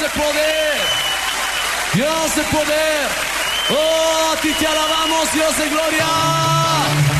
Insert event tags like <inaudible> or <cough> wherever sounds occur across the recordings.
de poder. Dios de poder. Oh, a ti te alabamos, Dios de gloria.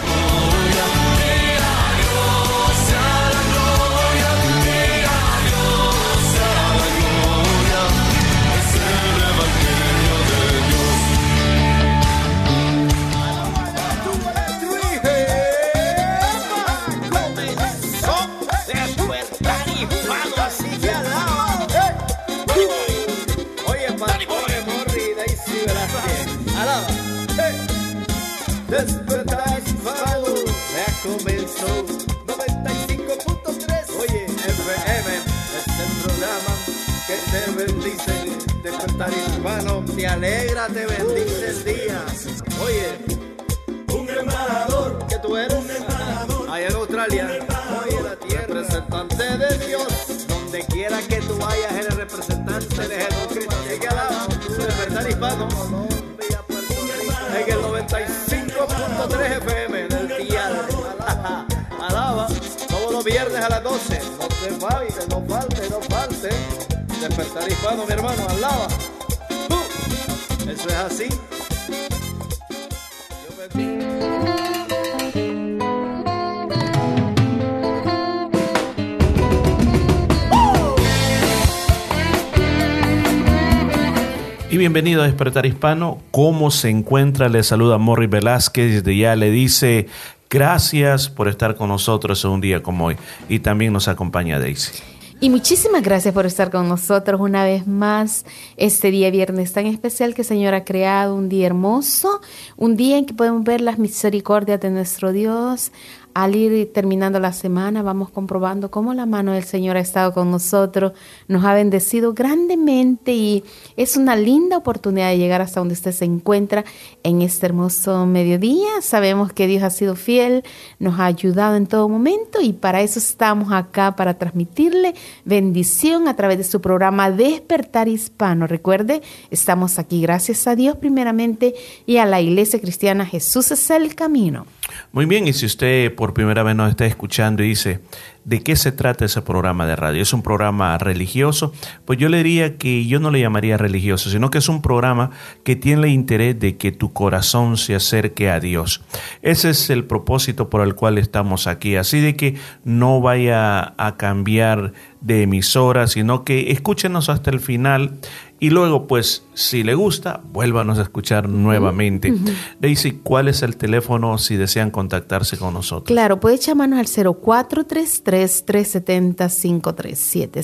Bendice. Despertar hispano, te alegra, te bendice el día. Oye, un embajador que tú eres. un embajador allá en Australia oye la tierra. Representante de Dios donde quiera que tú vayas eres representante de Jesucristo. Y que alaba despertar hispano en el 95.3 FM del día alaba todos los viernes a las 12 no te falte no falte no falte despertar hispano mi hermano alaba eso es así. Y bienvenido a Despertar Hispano. ¿Cómo se encuentra? Le saluda Morri Velázquez. Desde ya le dice gracias por estar con nosotros un día como hoy. Y también nos acompaña Daisy. Y muchísimas gracias por estar con nosotros una vez más este día viernes tan especial que el Señor ha creado, un día hermoso, un día en que podemos ver las misericordias de nuestro Dios. Al ir terminando la semana vamos comprobando cómo la mano del Señor ha estado con nosotros, nos ha bendecido grandemente y es una linda oportunidad de llegar hasta donde usted se encuentra en este hermoso mediodía. Sabemos que Dios ha sido fiel, nos ha ayudado en todo momento y para eso estamos acá, para transmitirle bendición a través de su programa Despertar Hispano. Recuerde, estamos aquí gracias a Dios primeramente y a la Iglesia Cristiana Jesús es el camino. Muy bien, y si usted por primera vez nos está escuchando y dice, ¿de qué se trata ese programa de radio? ¿Es un programa religioso? Pues yo le diría que yo no le llamaría religioso, sino que es un programa que tiene el interés de que tu corazón se acerque a Dios. Ese es el propósito por el cual estamos aquí. Así de que no vaya a cambiar de emisora, sino que escúchenos hasta el final y luego, pues, si le gusta, vuélvanos a escuchar nuevamente. Daisy, ¿cuál es el teléfono si desean contactarse con nosotros? Claro, puede llamarnos al 0433-370-537.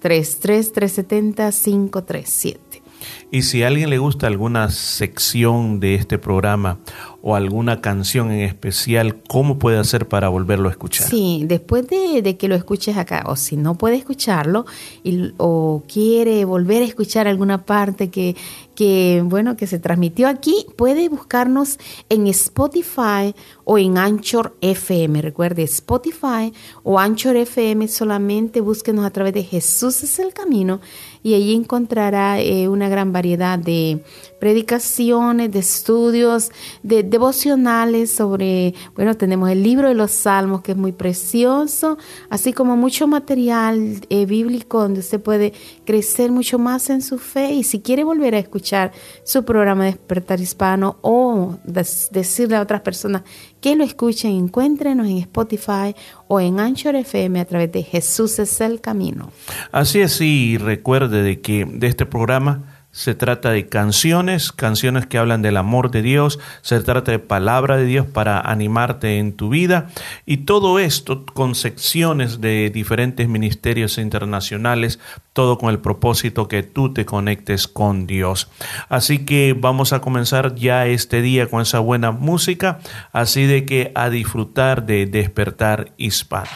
0433-370-537. Y si a alguien le gusta alguna sección de este programa o alguna canción en especial, ¿cómo puede hacer para volverlo a escuchar? Sí, después de, de que lo escuches acá, o si no puede escucharlo y, o quiere volver a escuchar alguna parte que, que, bueno, que se transmitió aquí, puede buscarnos en Spotify o en Anchor FM. Recuerde, Spotify o Anchor FM, solamente búsquenos a través de Jesús es el camino y allí encontrará eh, una gran variedad de predicaciones, de estudios, de devocionales sobre, bueno, tenemos el libro de los Salmos que es muy precioso, así como mucho material eh, bíblico donde usted puede crecer mucho más en su fe y si quiere volver a escuchar su programa Despertar Hispano o decirle a otras personas que lo escuchen, encuéntrenos en Spotify o en Anchor FM a través de Jesús es el camino. Así es, y recuerde de que de este programa se trata de canciones, canciones que hablan del amor de Dios, se trata de palabra de Dios para animarte en tu vida y todo esto con secciones de diferentes ministerios internacionales, todo con el propósito que tú te conectes con Dios. Así que vamos a comenzar ya este día con esa buena música, así de que a disfrutar de despertar hispano.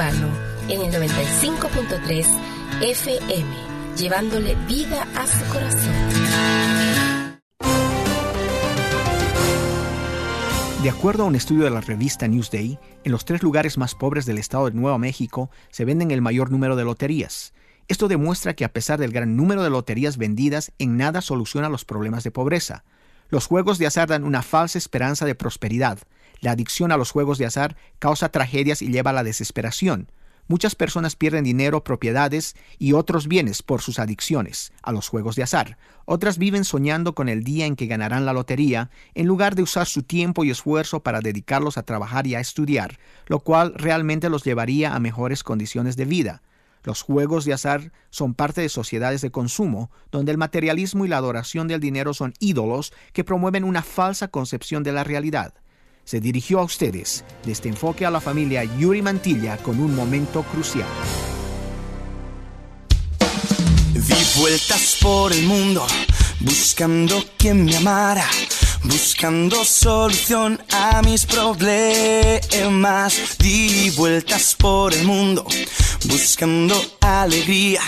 En el 95.3 FM, llevándole vida a su corazón. De acuerdo a un estudio de la revista Newsday, en los tres lugares más pobres del estado de Nuevo México se venden el mayor número de loterías. Esto demuestra que a pesar del gran número de loterías vendidas, en nada soluciona los problemas de pobreza. Los juegos de azar dan una falsa esperanza de prosperidad. La adicción a los juegos de azar causa tragedias y lleva a la desesperación. Muchas personas pierden dinero, propiedades y otros bienes por sus adicciones a los juegos de azar. Otras viven soñando con el día en que ganarán la lotería, en lugar de usar su tiempo y esfuerzo para dedicarlos a trabajar y a estudiar, lo cual realmente los llevaría a mejores condiciones de vida. Los juegos de azar son parte de sociedades de consumo, donde el materialismo y la adoración del dinero son ídolos que promueven una falsa concepción de la realidad. Se dirigió a ustedes desde Enfoque a la Familia Yuri Mantilla con un momento crucial. Di vueltas por el mundo buscando quien me amara, buscando solución a mis problemas. Di vueltas por el mundo buscando alegría,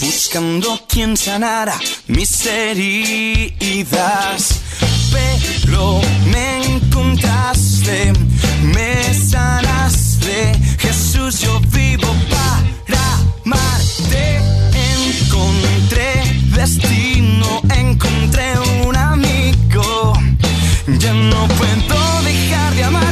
buscando quien sanara mis heridas. Pero me encontraste, me sanaste, Jesús, yo vivo para amarte. Encontré destino, encontré un amigo. Ya no puedo dejar de amarte.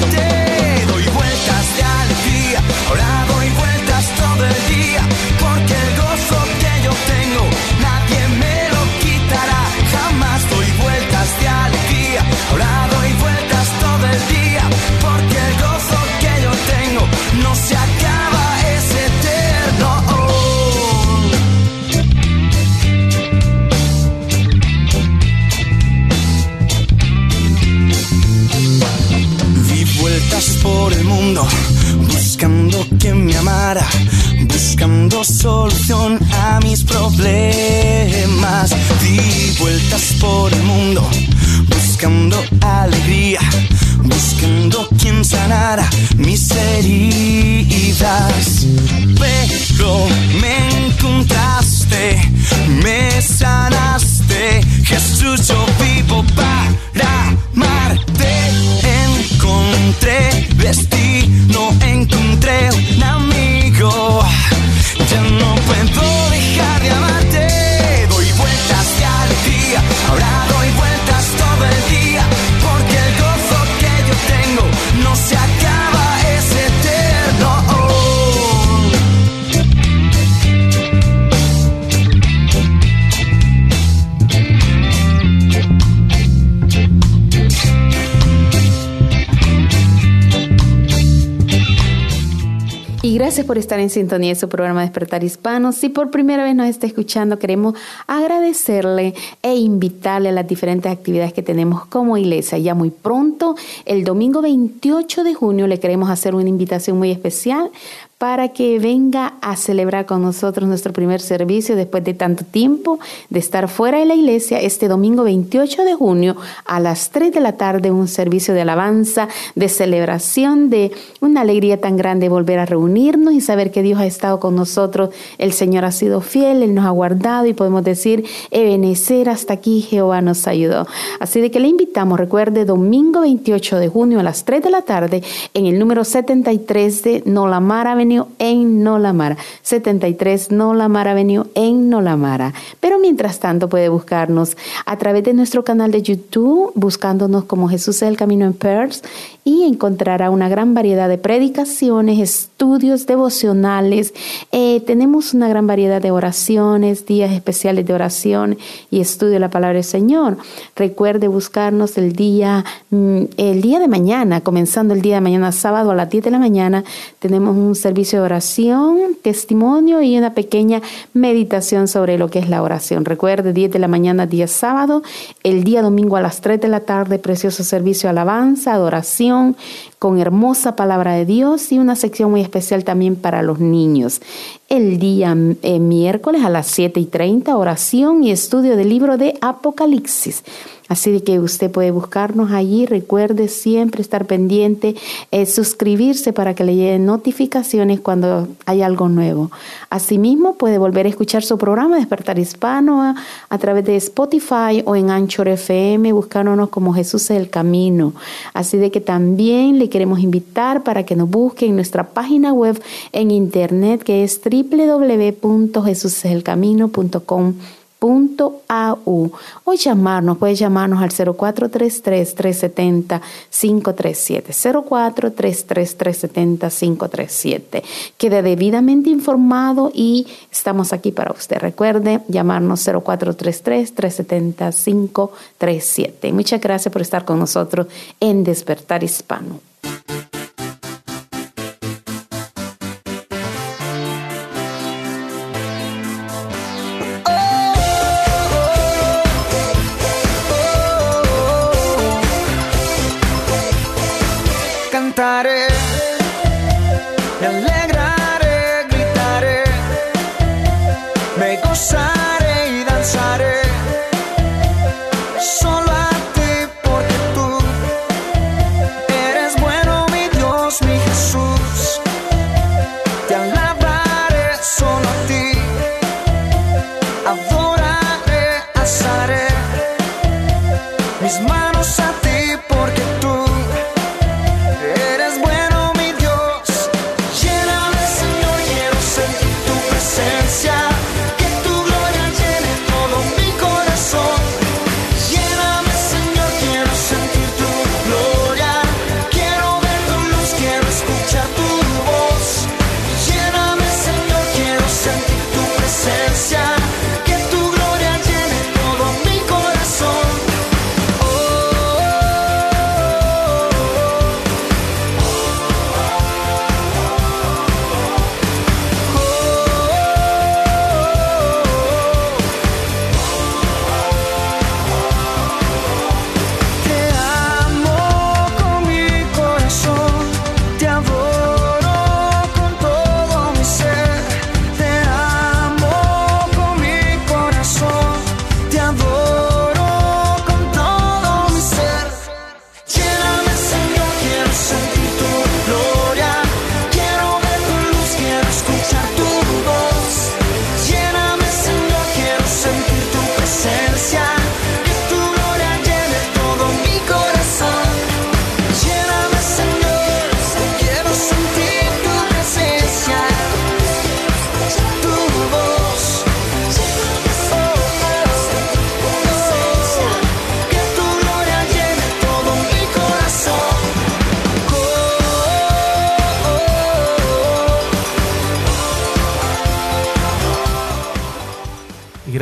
Mundo buscando quien me amara, buscando solución a mis problemas. Di vueltas por el mundo buscando alegría, buscando quien sanara mis heridas. pero me encontraste, me sanaste. Jesús, yo vivo para amarte. Encontré gracias por estar en sintonía de su programa Despertar Hispano. Si por primera vez nos está escuchando, queremos agradecerle e invitarle a las diferentes actividades que tenemos como iglesia. Ya muy pronto, el domingo 28 de junio, le queremos hacer una invitación muy especial para que venga a celebrar con nosotros nuestro primer servicio después de tanto tiempo de estar fuera de la iglesia. Este domingo 28 de junio a las 3 de la tarde un servicio de alabanza, de celebración, de una alegría tan grande volver a reunirnos y saber que Dios ha estado con nosotros. El Señor ha sido fiel, Él nos ha guardado y podemos decir, Ebenecer, hasta aquí Jehová nos ayudó. Así de que le invitamos, recuerde, domingo 28 de junio a las 3 de la tarde en el número 73 de Nolamar Avenue en Nolamara. 73 Nolamar Avenue en Nolamara. Pero mientras tanto puede buscarnos a través de nuestro canal de YouTube, buscándonos como Jesús es el Camino en Perth y encontrará una gran variedad de predicaciones, estudios devocionales. Eh, tenemos una gran variedad de oraciones, días especiales de oración y estudio de la palabra del Señor. Recuerde buscarnos el día, mm, el día de mañana, comenzando el día de mañana, sábado a las 10 de la mañana, tenemos un servicio de oración, testimonio y una pequeña meditación sobre lo que es la oración. Recuerde, 10 de la mañana, día sábado, el día domingo a las 3 de la tarde, precioso servicio alabanza, adoración con hermosa palabra de Dios y una sección muy especial también para los niños. El día eh, miércoles a las 7 y 30, oración y estudio del libro de Apocalipsis. Así de que usted puede buscarnos allí. Recuerde siempre estar pendiente, eh, suscribirse para que le lleguen notificaciones cuando hay algo nuevo. Asimismo, puede volver a escuchar su programa Despertar Hispano a, a través de Spotify o en Anchor FM, buscándonos como Jesús es el Camino. Así de que también le queremos invitar para que nos busque en nuestra página web en internet que es www.jesuseselcamino.com au o llamarnos, puede llamarnos al 0433-370-537, 0433-370-537. Quede debidamente informado y estamos aquí para usted. Recuerde llamarnos 0433-370-537. Muchas gracias por estar con nosotros en Despertar Hispano.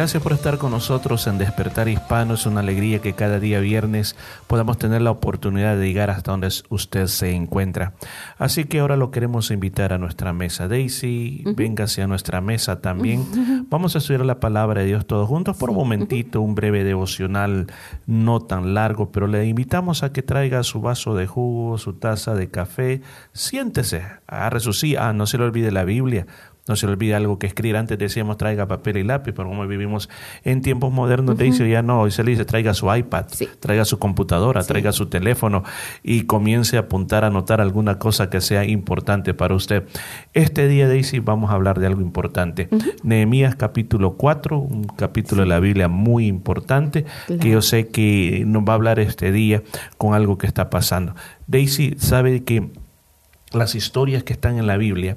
Gracias por estar con nosotros en Despertar Hispano. Es una alegría que cada día viernes podamos tener la oportunidad de llegar hasta donde usted se encuentra. Así que ahora lo queremos invitar a nuestra mesa. Daisy, véngase a nuestra mesa también. Vamos a estudiar la palabra de Dios todos juntos por un momentito, un breve devocional no tan largo, pero le invitamos a que traiga su vaso de jugo, su taza de café. Siéntese, agarre su silla. Ah, no se le olvide la Biblia. No se olvide algo que escribir. Antes decíamos traiga papel y lápiz, pero como vivimos en tiempos modernos, dice ya no, hoy se le dice traiga su iPad, Sí. traiga su computadora, traiga su teléfono y comience a apuntar, a anotar alguna cosa que sea importante para usted. Este día, Daisy, vamos a hablar de algo importante. Nehemías capítulo 4, un capítulo de la Biblia muy importante, que yo sé que nos va a hablar este día con algo que está pasando. Daisy sabe que las historias que están en la Biblia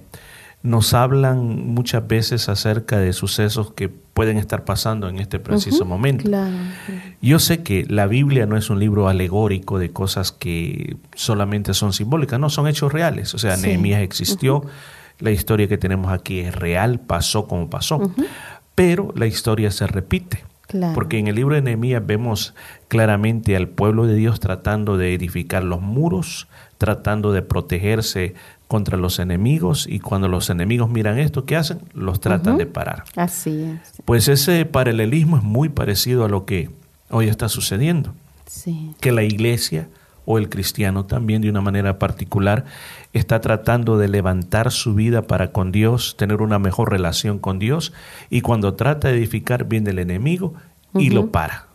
nos hablan muchas veces acerca de sucesos que pueden estar pasando en este preciso momento. Claro. Yo sé que la Biblia no es un libro alegórico de cosas que solamente son simbólicas, no, son hechos reales. O sea, Sí. Nehemías existió, la historia que tenemos aquí es real, pasó como pasó, pero la historia se repite. Claro. Porque en el libro de Nehemías vemos claramente al pueblo de Dios tratando de edificar los muros, tratando de protegerse contra los enemigos y cuando los enemigos miran esto, ¿qué hacen? Los tratan de parar. Así es. Pues ese paralelismo es muy parecido a lo que hoy está sucediendo, Sí. que la iglesia o el cristiano también de una manera particular está tratando de levantar su vida para con Dios, tener una mejor relación con Dios y cuando trata de edificar viene el enemigo y lo para.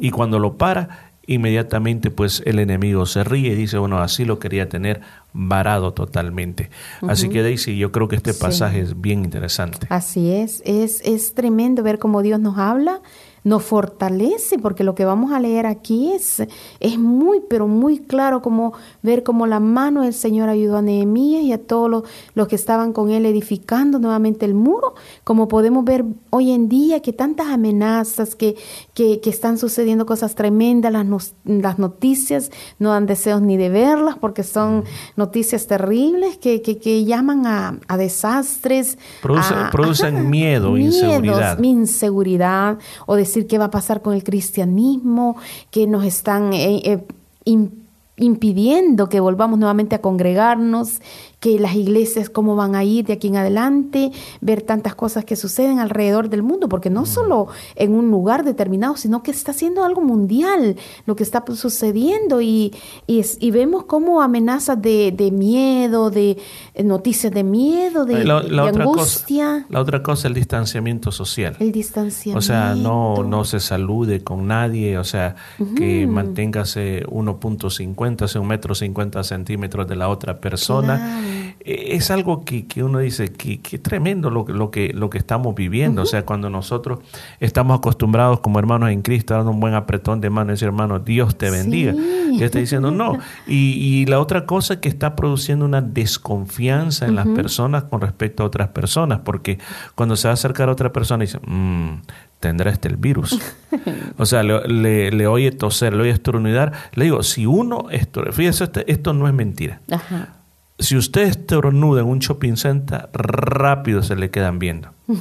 Y cuando lo para, inmediatamente pues el enemigo se ríe y dice, bueno, así lo quería tener varado totalmente. Así que Daisy, yo creo que este Sí. pasaje es bien interesante. Así es. es, es tremendo ver cómo Dios nos habla, nos fortalece, porque lo que vamos a leer aquí es, es muy, pero muy claro como ver cómo la mano del Señor ayudó a Nehemías y a todos los, los que estaban con él edificando nuevamente el muro, como podemos ver hoy en día que tantas amenazas, que, que, que están sucediendo cosas tremendas, las, las noticias no dan deseos ni de verlas porque son noticias terribles que, que, que llaman a, a desastres. Produce- a- producen miedo, miedos, inseguridad. inseguridad o decir qué va a pasar con el cristianismo, que nos están eh, eh, im- impidiendo que volvamos nuevamente a congregarnos, que las iglesias cómo van a ir de aquí en adelante, ver tantas cosas que suceden alrededor del mundo, porque no solo en un lugar determinado, sino que está siendo algo mundial lo que está sucediendo y, y, es- y vemos como amenazas de, de miedo, de eh, noticias de miedo, de, la, la de otra angustia, cosa, la otra cosa el distanciamiento social. el distanciamiento. O sea, no, no se salude con nadie, o sea, que manténgase 1.50, o sea, un metro 50 centímetros de la otra persona. Claro. Eh, Es algo que, que uno dice que, que tremendo lo, que- lo, que, lo que estamos viviendo. O sea, cuando nosotros estamos acostumbrados como hermanos en Cristo dar un buen apretón de mano y decir, hermano, Dios te bendiga. Sí. Que está diciendo no. Y, y la otra cosa que está produciendo una desconfianza en las personas con respecto a otras personas, porque cuando se va a acercar a otra persona dice, "Mm, tendrá este el virus. <laughs> o sea, le, le- le oye toser, le oye estornudar. Le digo, si uno estornuda, fíjese, esto no es mentira. Ajá. Si usted estornuda en un shopping center, rápido se le quedan viendo. <laughs>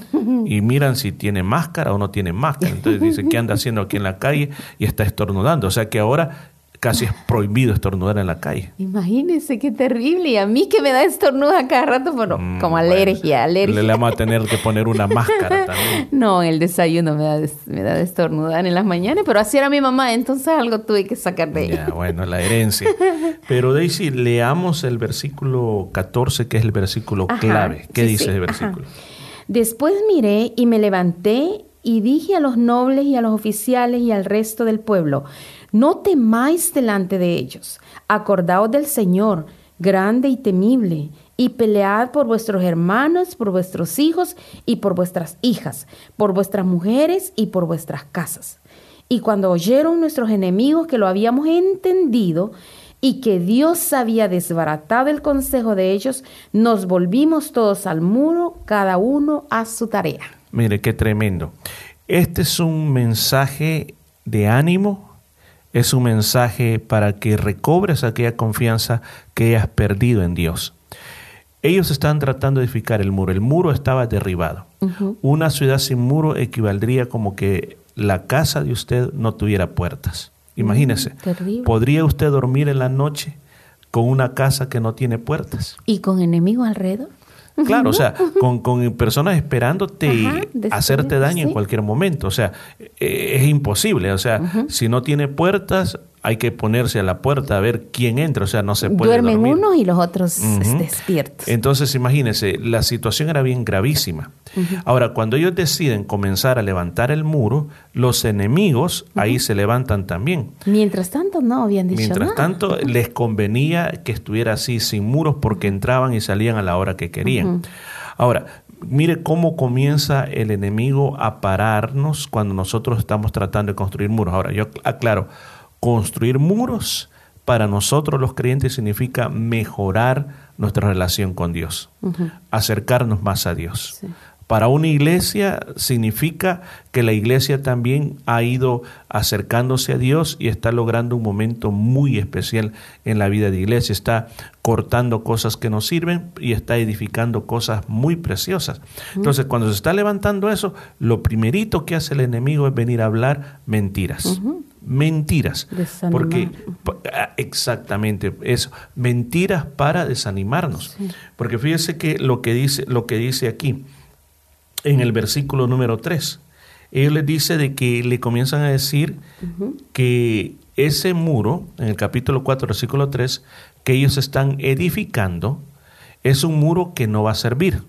Y miran si tiene máscara o no tiene máscara. Entonces dicen, ¿qué anda haciendo aquí en la calle? Y está estornudando. O sea que ahora casi es prohibido estornudar en la calle. Imagínense qué terrible. Y a mí que me da estornuda cada rato, bueno, Mm, como bueno, alergia, alergia. Le, le vamos a tener que poner una <laughs> máscara también. No, el desayuno me da, de- me da de estornudar en las mañanas, pero así era mi mamá, entonces algo tuve que sacar de ella. Ya, bueno, la herencia. <laughs> Pero Daisy, leamos el versículo 14, que es el versículo Ajá, clave. ¿Qué sí, dice sí, el ajá. versículo? Después miré y me levanté y dije a los nobles y a los oficiales y al resto del pueblo, no temáis delante de ellos, acordaos del Señor, grande y temible, y pelead por vuestros hermanos, por vuestros hijos y por vuestras hijas, por vuestras mujeres y por vuestras casas. Y cuando oyeron nuestros enemigos que lo habíamos entendido y que Dios había desbaratado el consejo de ellos, nos volvimos todos al muro, cada uno a su tarea. Mire, qué tremendo. Este es un mensaje de ánimo, es un mensaje para que recobres aquella confianza que has perdido en Dios. Ellos estaban tratando de edificar el muro. El muro estaba derribado. Una ciudad sin muro equivaldría como que la casa de usted no tuviera puertas. Imagínese, terrible. ¿podría usted dormir en la noche con una casa que no tiene puertas? ¿Y con enemigos alrededor? Claro, o sea, con, con personas esperándote y Ajá, hacerte daño en cualquier momento. O sea, eh, es imposible. O sea, si no tiene puertas, hay que ponerse a la puerta a ver quién entra. O sea, no se puede Duermen dormir. unos y los otros Ujú. despiertos. Entonces, imagínense, la situación era bien gravísima. Ahora, cuando ellos deciden comenzar a levantar el muro, los enemigos ahí se levantan también. Mientras tanto, no habían dicho Mientras nada. tanto, les convenía que estuviera así, sin muros, porque entraban y salían a la hora que querían. Ahora, mire cómo comienza el enemigo a pararnos cuando nosotros estamos tratando de construir muros. Ahora, yo aclaro, construir muros para nosotros los creyentes significa mejorar nuestra relación con Dios, acercarnos más a Dios. Sí. Para una iglesia significa que la iglesia también ha ido acercándose a Dios y está logrando un momento muy especial en la vida de iglesia. Está cortando cosas que no sirven y está edificando cosas muy preciosas. Entonces, cuando se está levantando eso, lo primerito que hace el enemigo es venir a hablar mentiras. Mentiras. Desanimar. Porque ah, exactamente eso, mentiras para desanimarnos. Porque fíjese que lo que dice lo que dice aquí en el versículo número 3. Él les dice de que le comienzan a decir que ese muro, en el capítulo 4, versículo 3, que ellos están edificando, es un muro que no va a servir.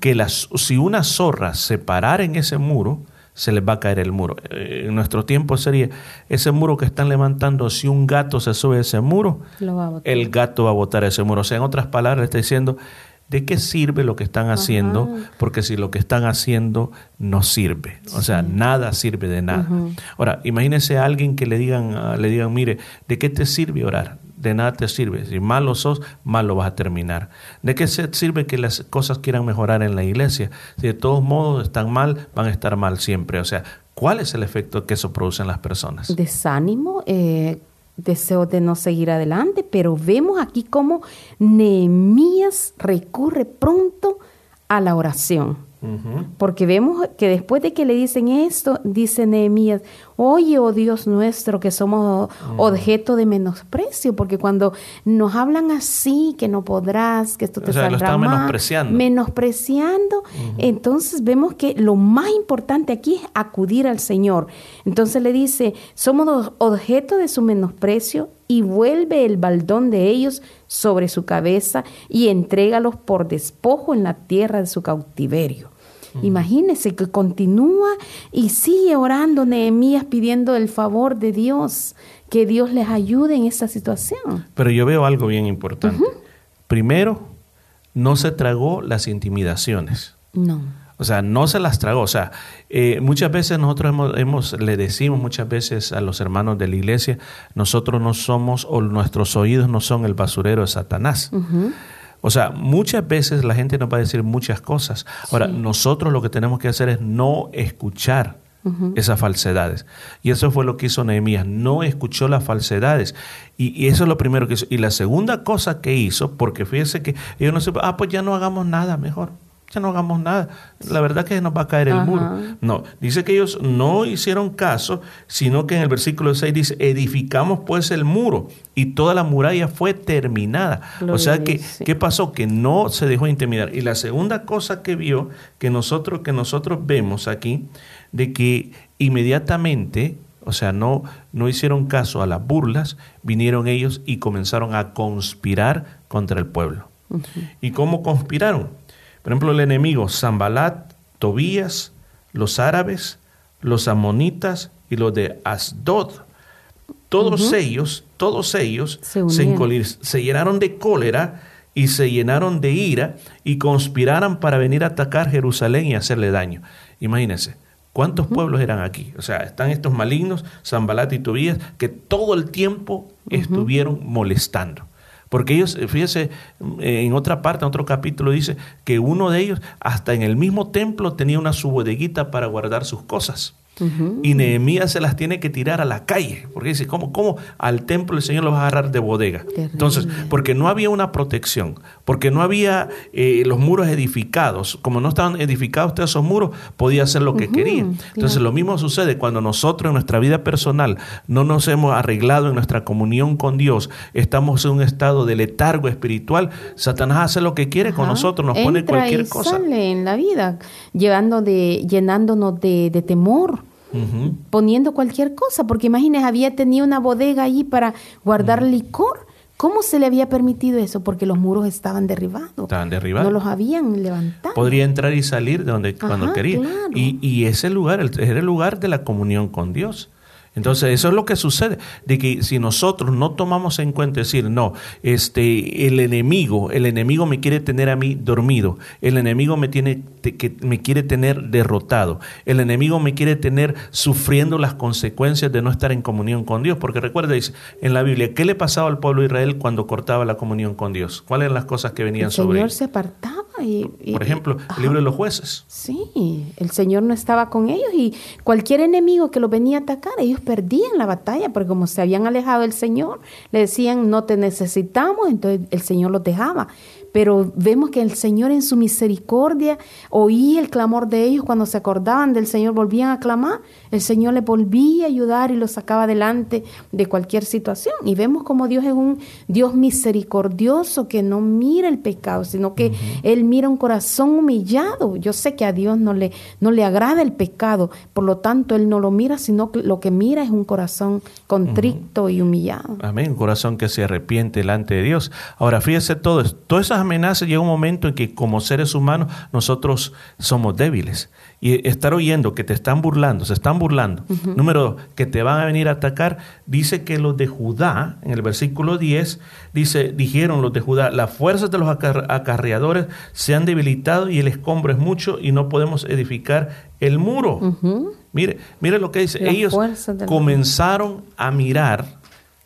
Que las, si una zorra se parara en ese muro, se les va a caer el muro. Eh, en nuestro tiempo sería ese muro que están levantando, si un gato se sube a ese muro, a el gato va a botar ese muro. O sea, en otras palabras, está diciendo, ¿de qué sirve lo que están haciendo? Porque si lo que están haciendo no sirve. O sea, nada sirve de nada. Ahora, imagínese a alguien que le digan, ah, le digan, mire, ¿de qué te sirve orar? De nada te sirve. Si malo sos, malo vas a terminar. ¿De qué se sirve que las cosas quieran mejorar en la iglesia? Si de todos modos están mal, van a estar mal siempre. O sea, ¿cuál es el efecto que eso produce en las personas? Desánimo, eh, deseo de no seguir adelante, pero vemos aquí cómo Nehemías recurre pronto a la oración. Porque vemos que después de que le dicen esto, dice Nehemías, oye, oh Dios nuestro, que somos objeto de menosprecio, porque cuando nos hablan así, que no podrás, que esto te O sea, lo saldrá están mal, menospreciando. menospreciando, entonces vemos que lo más importante aquí es acudir al Señor. Entonces le dice, somos objeto de su menosprecio y vuelve el baldón de ellos sobre su cabeza y entrégalos por despojo en la tierra de su cautiverio. Imagínese que continúa y sigue orando Nehemías pidiendo el favor de Dios, que Dios les ayude en esta situación. Pero yo veo algo bien importante. Primero, no se tragó las intimidaciones. No. O sea, no se las tragó. O sea, eh, muchas veces nosotros hemos, hemos- le decimos muchas veces a los hermanos de la iglesia, nosotros no somos o nuestros oídos no son el basurero de Satanás. O sea, muchas veces la gente nos va a decir muchas cosas. Ahora, nosotros lo que tenemos que hacer es no escuchar esas falsedades. Y eso fue lo que hizo Nehemías, no escuchó las falsedades. Y, y eso es lo primero que hizo. Y la segunda cosa que hizo, porque fíjese que ellos no se, ah, pues ya no hagamos nada mejor. Ya no hagamos nada. La verdad que nos va a caer el Ajá. muro. No, dice que ellos no hicieron caso, sino que en el versículo 6 dice, edificamos pues el muro y toda la muralla fue terminada. O sea que, sí. ¿qué pasó? Que no se dejó intimidar. Y la segunda cosa que vio, que nosotros, que nosotros vemos aquí, de que inmediatamente, o sea, no, no hicieron caso a las burlas, vinieron ellos y comenzaron a conspirar contra el pueblo. ¿Y cómo conspiraron? Por ejemplo, el enemigo, Zambalat, Tobías, los árabes, los amonitas y los de Asdod. Todos ellos, todos ellos Se llenaron de cólera y se llenaron de ira y conspiraron para venir a atacar Jerusalén y hacerle daño. Imagínense, ¿cuántos pueblos eran aquí? O sea, están estos malignos, Zambalat y Tobías, que todo el tiempo estuvieron molestando. Porque ellos, eh, fíjese, eh, en otra parte, en otro capítulo, dice que uno de ellos, hasta en el mismo templo, tenía una su bodeguita para guardar sus cosas. Y Nehemías se las tiene que tirar a la calle, porque dice, ¿cómo, cómo al templo el Señor lo va a agarrar de bodega? Entonces, porque no había una protección, porque no había eh, los muros edificados, como no estaban edificados esos muros, podía hacer lo que quería. Entonces, lo mismo sucede cuando nosotros en nuestra vida personal no nos hemos arreglado en nuestra comunión con Dios, estamos en un estado de letargo espiritual, Satanás hace lo que quiere con nosotros, nos pone cualquier y cosa. sale en la vida, llevando de, llenándonos de, de temor, poniendo cualquier cosa, porque imagínese, había tenido una bodega allí para guardar licor. ¿Cómo se le había permitido eso? Porque los muros estaban derribados. Estaban derribados. No los habían levantado. Podría entrar y salir de donde cuando quería. claro. Y, y ese lugar era el lugar de la comunión con Dios. Entonces, eso es lo que sucede, de que si nosotros no tomamos en cuenta decir, no, este, el enemigo, el enemigo me quiere tener a mí dormido, el enemigo me tiene que me quiere tener derrotado, el enemigo me quiere tener sufriendo las consecuencias de no estar en comunión con Dios, porque recuerda dice en la Biblia, ¿qué le pasaba al pueblo de Israel cuando cortaba la comunión con Dios? ¿Cuáles eran las cosas que venían el sobre Señor ellos? se apartaba. Y, y- Por ejemplo, el libro de los jueces. Sí, el Señor no estaba con ellos y cualquier enemigo que los venía a atacar, ellos perdían la batalla porque como se habían alejado del Señor, le decían no te necesitamos, entonces el Señor los dejaba. Pero vemos que el Señor en su misericordia oía el clamor de ellos cuando se acordaban del Señor, volvían a clamar, el Señor les volvía a ayudar y los sacaba adelante de cualquier situación. Y vemos como Dios es un Dios misericordioso que no mira el pecado, sino que Él mira un corazón humillado. Yo sé que a Dios no le, no le agrada el pecado, por lo tanto Él no lo mira, sino que lo que mira es un corazón contrito y humillado. Amén, un corazón que se arrepiente delante de Dios. Ahora, fíjese todo, todas esas amenazas llega un momento en que como seres humanos nosotros somos débiles. Y estar oyendo que te están burlando, se están burlando. Número dos, que te van a venir a atacar. Dice que los de Judá, en el versículo 10, dice, dijeron los de Judá, las fuerzas de los acar- acarreadores se han debilitado y el escombro es mucho y no podemos edificar el muro. Mire, mire lo que dice. Las Ellos comenzaron a mirar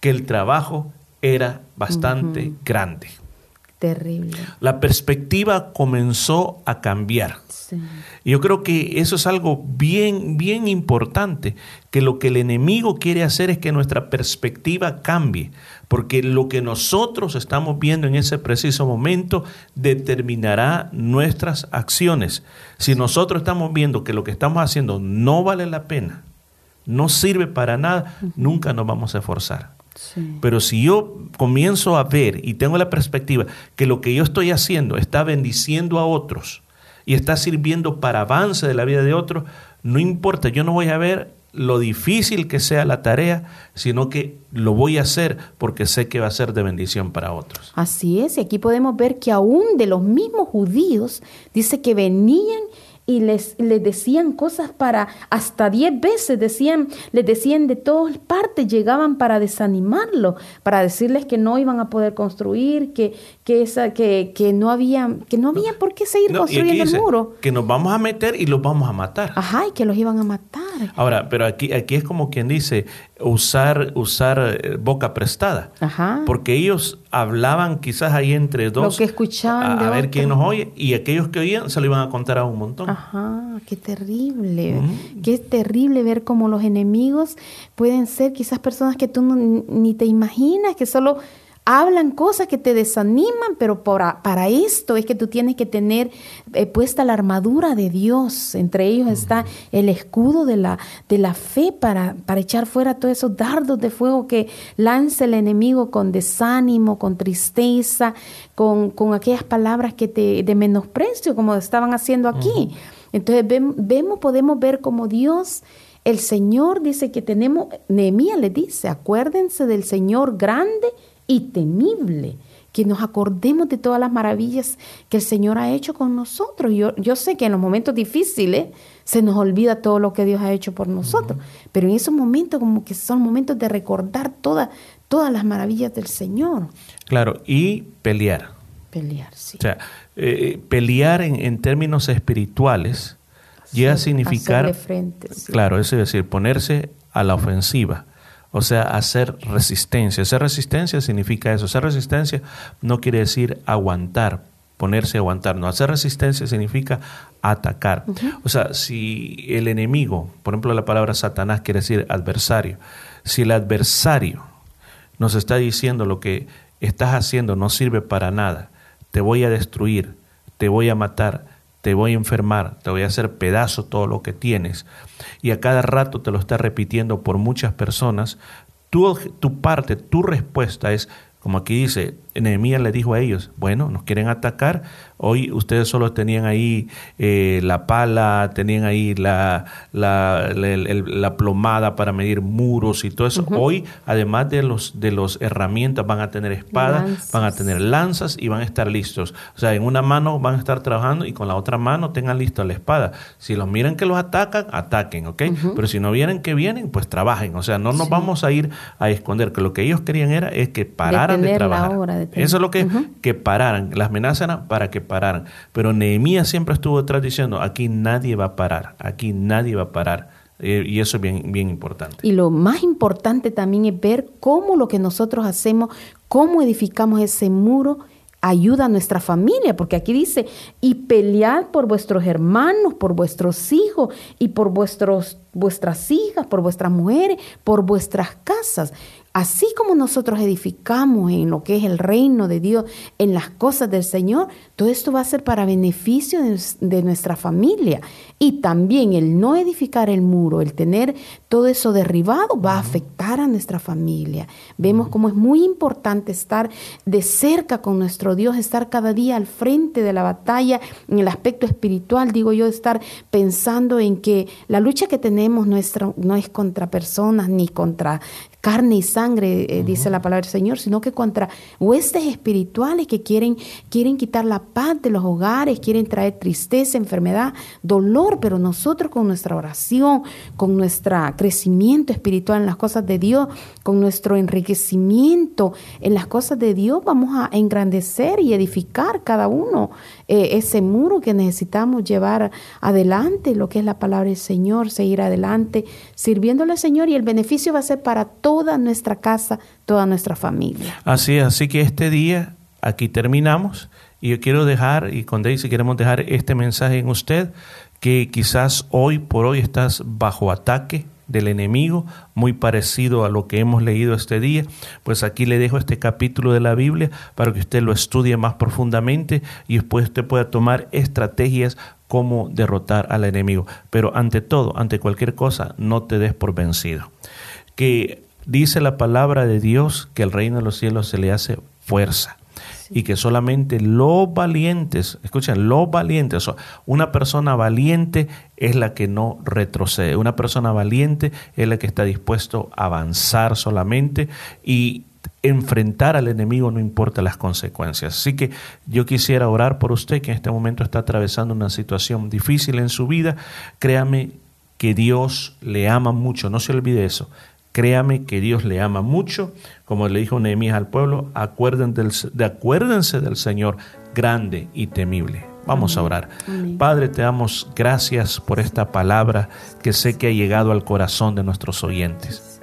que el trabajo era bastante grande. Terrible. La perspectiva comenzó a cambiar. Sí. Yo creo que eso es algo bien, bien importante, que lo que el enemigo quiere hacer es que nuestra perspectiva cambie, porque lo que nosotros estamos viendo en ese preciso momento determinará nuestras acciones. Si nosotros estamos viendo que lo que estamos haciendo no vale la pena, no sirve para nada, nunca nos vamos a esforzar. Sí. Pero si yo comienzo a ver y tengo la perspectiva que lo que yo estoy haciendo está bendiciendo a otros y está sirviendo para avance de la vida de otros, no importa, yo no voy a ver lo difícil que sea la tarea, sino que lo voy a hacer porque sé que va a ser de bendición para otros. Así es, y aquí podemos ver que aún de los mismos judíos, dice que venían y les, les decían cosas para hasta diez veces, decían, les decían de todas partes, llegaban para desanimarlo, para decirles que no iban a poder construir, que, que, esa, que, que no había, que no había por qué seguir No, construyendo dice el muro. que nos vamos a meter y los vamos a matar. Ajá, y que los iban a matar. Ahora, pero aquí, aquí es como quien dice, usar, usar eh, boca prestada. Ajá. Porque ellos hablaban quizás ahí entre dos. que escuchaban A, ver quién nos oye. Y aquellos que oían se lo iban a contar a un montón. Ajá, qué terrible. Qué terrible ver cómo los enemigos pueden ser quizás personas que tú no- ni te imaginas, que solo hablan cosas que te desaniman, pero para, para esto es que tú tienes que tener eh, puesta la armadura de Dios. Entre ellos está el escudo de la, de la fe para, para echar fuera todos esos dardos de fuego que lanza el enemigo con desánimo, con tristeza, con, con aquellas palabras que te, de menosprecio, como estaban haciendo aquí. Entonces vem- vemos, podemos ver como Dios, el Señor dice que tenemos, Nehemías le dice, acuérdense del Señor grande y temible, que nos acordemos de todas las maravillas que el Señor ha hecho con nosotros. Yo, yo sé que en los momentos difíciles se nos olvida todo lo que Dios ha hecho por nosotros, pero en esos momentos como que son momentos de recordar toda- todas las maravillas del Señor. Claro, y pelear. Pelear, sí. O sea, eh, pelear en, en términos espirituales llega a significar, frente, sí. claro, es decir, ponerse a la ofensiva. O sea, hacer resistencia. Hacer resistencia significa eso. Hacer resistencia no quiere decir aguantar, ponerse a aguantar. No hacer resistencia significa atacar. O sea, si el enemigo, por ejemplo la palabra Satanás quiere decir adversario, si el adversario nos está diciendo lo que estás haciendo no sirve para nada, te voy a destruir, te voy a matar, te voy a enfermar, te voy a hacer pedazo todo lo que tienes, y a cada rato te lo está repitiendo por muchas personas, tu, tu parte, tu respuesta es, como aquí dice, Nehemías le dijo a ellos, bueno, nos quieren atacar, hoy ustedes solo tenían ahí eh, la pala, tenían ahí la, la, la- el- la plomada para medir muros y todo eso. Hoy, además de los de los herramientas, van a tener espadas, van a tener lanzas y van a estar listos. O sea, en una mano van a estar trabajando y con la otra mano tengan lista la espada. Si los miran que los atacan, ataquen, ¿ok? Pero si no vienen que vienen, pues trabajen. O sea, no nos vamos a ir a esconder, que lo que ellos querían era es que pararan de, Detener la trabajar. Eso es lo que, que pararan. Las amenazas eran para que pararan. Pero Nehemías siempre estuvo detrás diciendo, aquí nadie va a parar, aquí nadie va a parar. Eh, y eso es bien, bien importante. Y lo más importante también es ver cómo lo que nosotros hacemos, cómo edificamos ese muro, ayuda a nuestra familia, porque aquí dice, y pelead por vuestros hermanos, por vuestros hijos y por vuestros, vuestras hijas, por vuestras mujeres, por vuestras casas. Así como nosotros edificamos en lo que es el reino de Dios, en las cosas del Señor, todo esto va a ser para beneficio de, de nuestra familia. Y también el no edificar el muro, el tener todo eso derribado, va a afectar a nuestra familia. Vemos cómo es muy importante estar de cerca con nuestro Dios, estar cada día al frente de la batalla en el aspecto espiritual, digo yo, estar pensando en que la lucha que tenemos nuestra, no es contra personas ni contra carne y sangre, eh, dice la palabra del Señor, sino que contra huestes espirituales que quieren, quieren quitar la paz de los hogares, quieren traer tristeza, enfermedad, dolor, pero nosotros con nuestra oración, con nuestro crecimiento espiritual en las cosas de Dios, con nuestro enriquecimiento en las cosas de Dios, vamos a engrandecer y edificar cada uno eh, ese muro que necesitamos llevar adelante, lo que es la palabra del Señor, seguir adelante, sirviéndole al Señor y el beneficio va a ser para toda nuestra casa, toda nuestra familia. Así es, así que este día aquí terminamos y yo quiero dejar, y con Daisy queremos dejar este mensaje en usted, que quizás hoy por hoy estás bajo ataque del enemigo, muy parecido a lo que hemos leído este día, pues aquí le dejo este capítulo de la Biblia para que usted lo estudie más profundamente y después usted pueda tomar estrategias cómo derrotar al enemigo. Pero ante todo, ante cualquier cosa, no te des por vencido. Que dice la palabra de Dios que el reino de los cielos se le hace fuerza y que solamente los valientes, escuchen, los valientes, una persona valiente es la que no retrocede, una persona valiente es la que está dispuesto a avanzar solamente y enfrentar al enemigo no importa las consecuencias. Así que yo quisiera orar por usted que en este momento está atravesando una situación difícil en su vida. Créame que Dios le ama mucho, no se olvide eso. Créame que Dios le ama mucho, como le dijo Nehemías al pueblo, acuérdense del, de, acuérdense del Señor grande y temible. Vamos a orar. Amén. Padre, te damos gracias por esta palabra que sé que ha llegado al corazón de nuestros oyentes.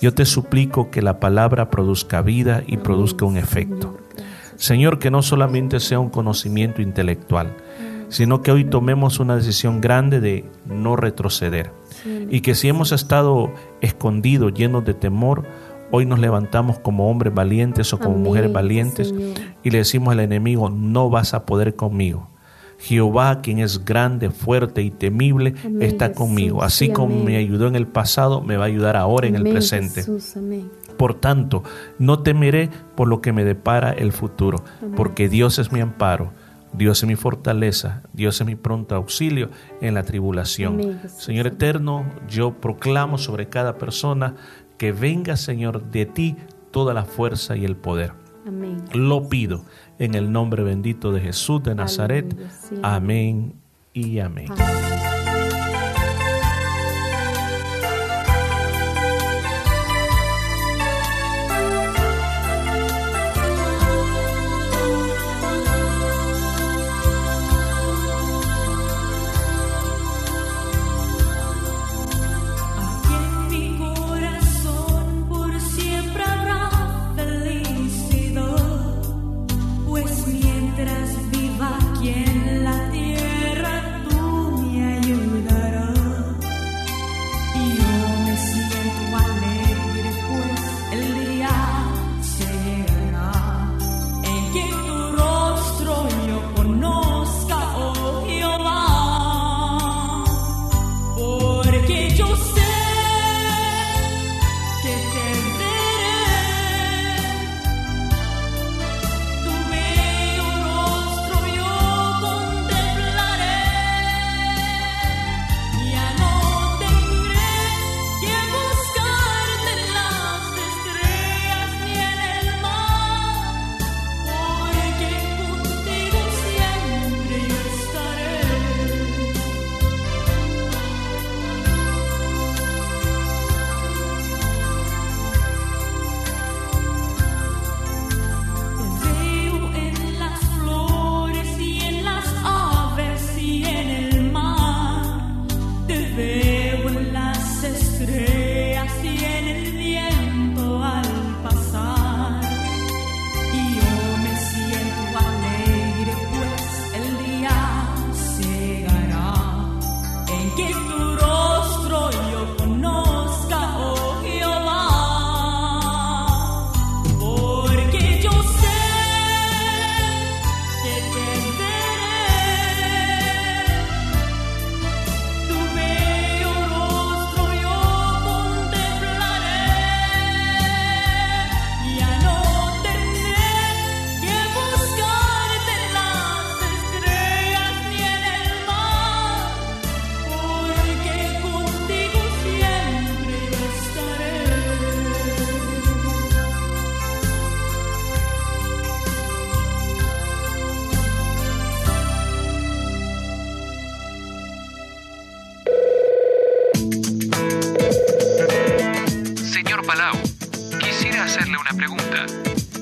Yo te suplico que la palabra produzca vida y produzca un efecto. Señor, que no solamente sea un conocimiento intelectual, sino que hoy tomemos una decisión grande de no retroceder. Y que si hemos estado escondidos, llenos de temor, hoy nos levantamos como hombres valientes o como Amén, mujeres valientes Señor. y le decimos al enemigo, no vas a poder conmigo. Jehová, quien es grande, fuerte y temible, Amén, está Jesús. conmigo. Así Sí, como amén. me ayudó en el pasado, me va a ayudar ahora en el presente. Jesús. Por tanto, no temeré por lo que me depara el futuro, porque Dios es mi amparo, Dios es mi fortaleza, Dios es mi pronto auxilio en la tribulación. Señor eterno, yo proclamo sobre cada persona que venga, Señor, de ti toda la fuerza y el poder. Amén. Lo pido en el nombre bendito de Jesús de Nazaret. Amén y amén.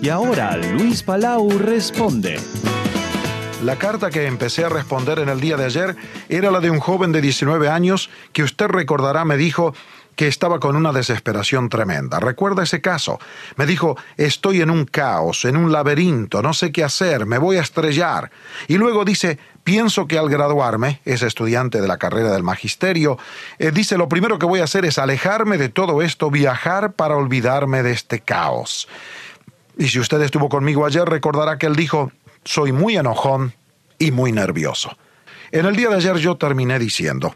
Y ahora Luis Palau responde. La carta que empecé a responder en el día de ayer era la de un joven de 19 años que usted recordará me dijo que estaba con una desesperación tremenda. ¿Recuerda ese caso? Me dijo, estoy en un caos, en un laberinto, no sé qué hacer, me voy a estrellar. Y luego dice, pienso que al graduarme, es estudiante de la carrera del magisterio, eh, dice, lo primero que voy a hacer es alejarme de todo esto, viajar para olvidarme de este caos. Y si usted estuvo conmigo ayer, recordará que él dijo, soy muy enojón y muy nervioso. En el día de ayer yo terminé diciendo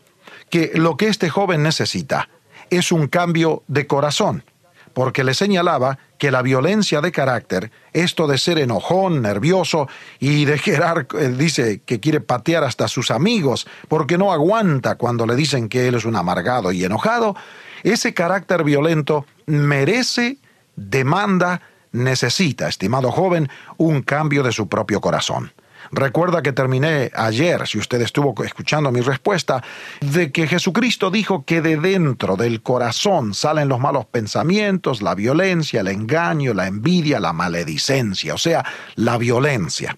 que lo que este joven necesita es un cambio de corazón, porque le señalaba que la violencia de carácter, esto de ser enojón, nervioso y de gerar, eh, dice que quiere patear hasta sus amigos porque no aguanta cuando le dicen que él es un amargado y enojado, ese carácter violento merece, demanda, necesita, estimado joven, un cambio de su propio corazón. Recuerda que terminé ayer, si usted estuvo escuchando mi respuesta, de que Jesucristo dijo que de dentro del corazón salen los malos pensamientos, la violencia, el engaño, la envidia, la maledicencia, o sea, la violencia.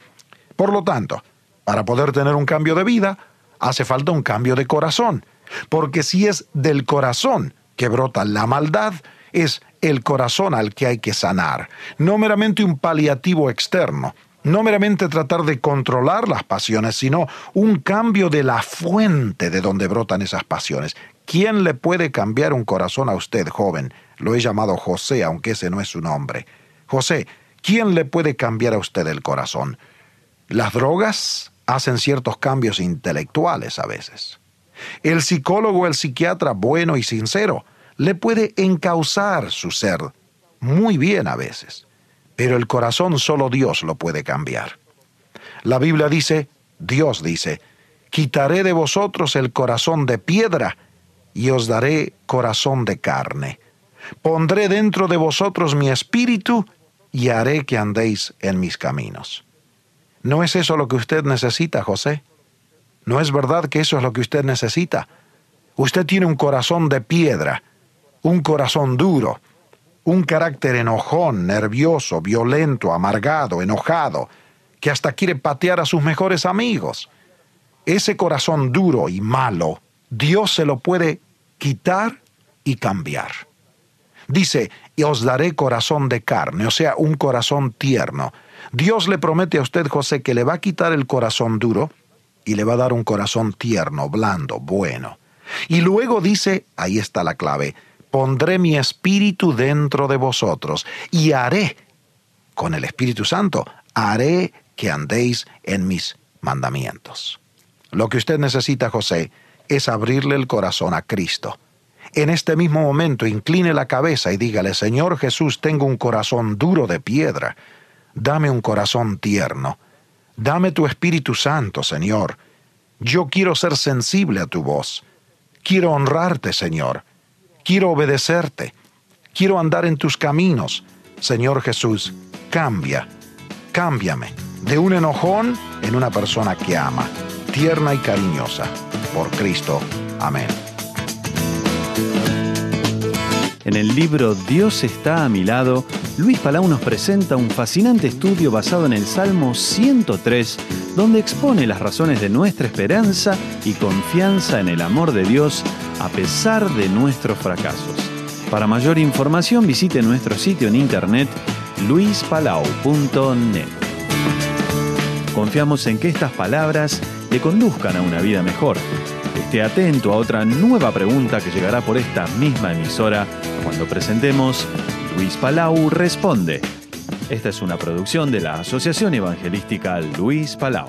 Por lo tanto, para poder tener un cambio de vida, hace falta un cambio de corazón, porque si es del corazón que brota la maldad, es el corazón al que hay que sanar, no meramente un paliativo externo, no meramente tratar de controlar las pasiones, sino un cambio de la fuente de donde brotan esas pasiones. ¿Quién le puede cambiar un corazón a usted, joven? Lo he llamado José, aunque ese no es su nombre. José, ¿quién le puede cambiar a usted el corazón? Las drogas hacen ciertos cambios intelectuales a veces. El psicólogo el psiquiatra bueno y sincero le puede encauzar su ser muy bien a veces pero el corazón solo Dios lo puede cambiar. La Biblia dice, Dios dice, quitaré de vosotros el corazón de piedra y os daré corazón de carne. Pondré dentro de vosotros mi espíritu y haré que andéis en mis caminos. ¿No es eso lo que usted necesita, José? ¿No es verdad que eso es lo que usted necesita? Usted tiene un corazón de piedra, un corazón duro, un carácter enojón, nervioso, violento, amargado, enojado, que hasta quiere patear a sus mejores amigos. Ese corazón duro y malo, Dios se lo puede quitar y cambiar. Dice, y os daré corazón de carne, o sea, un corazón tierno. Dios le promete a usted, José, que le va a quitar el corazón duro y le va a dar un corazón tierno, blando, bueno. Y luego dice, ahí está la clave, pondré mi espíritu dentro de vosotros y haré, con el Espíritu Santo, haré que andéis en mis mandamientos. Lo que usted necesita, José, es abrirle el corazón a Cristo. En este mismo momento incline la cabeza y dígale, Señor Jesús, tengo un corazón duro de piedra, dame un corazón tierno, dame tu Espíritu Santo, Señor. Yo quiero ser sensible a tu voz, quiero honrarte, Señor Quiero obedecerte. Quiero andar en tus caminos. Señor Jesús, cambia, cámbiame de un enojón en una persona que ama, tierna y cariñosa. Por Cristo. Amén. En el libro Dios está a mi lado, Luis Palau nos presenta un fascinante estudio basado en el Salmo 103, donde expone las razones de nuestra esperanza y confianza en el amor de Dios a pesar de nuestros fracasos. Para mayor información visite nuestro sitio en internet luispalau.net. Confiamos en que estas palabras le conduzcan a una vida mejor. Esté atento a otra nueva pregunta que llegará por esta misma emisora cuando presentemos Luis Palau Responde. Esta es una producción de la Asociación Evangelística Luis Palau.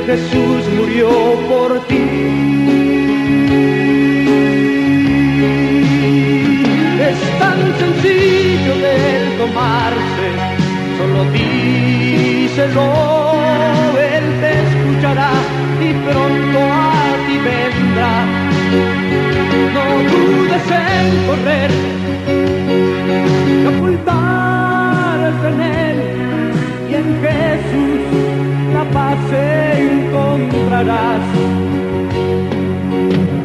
Jesús murió por ti. Es tan sencillo de tomarse, solo díselo, Él te escuchará y pronto a ti vendrá. No dudes en correr, no paz encontrarás.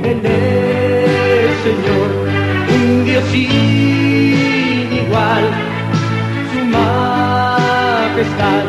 Él es Señor, un Dios sin igual, su majestad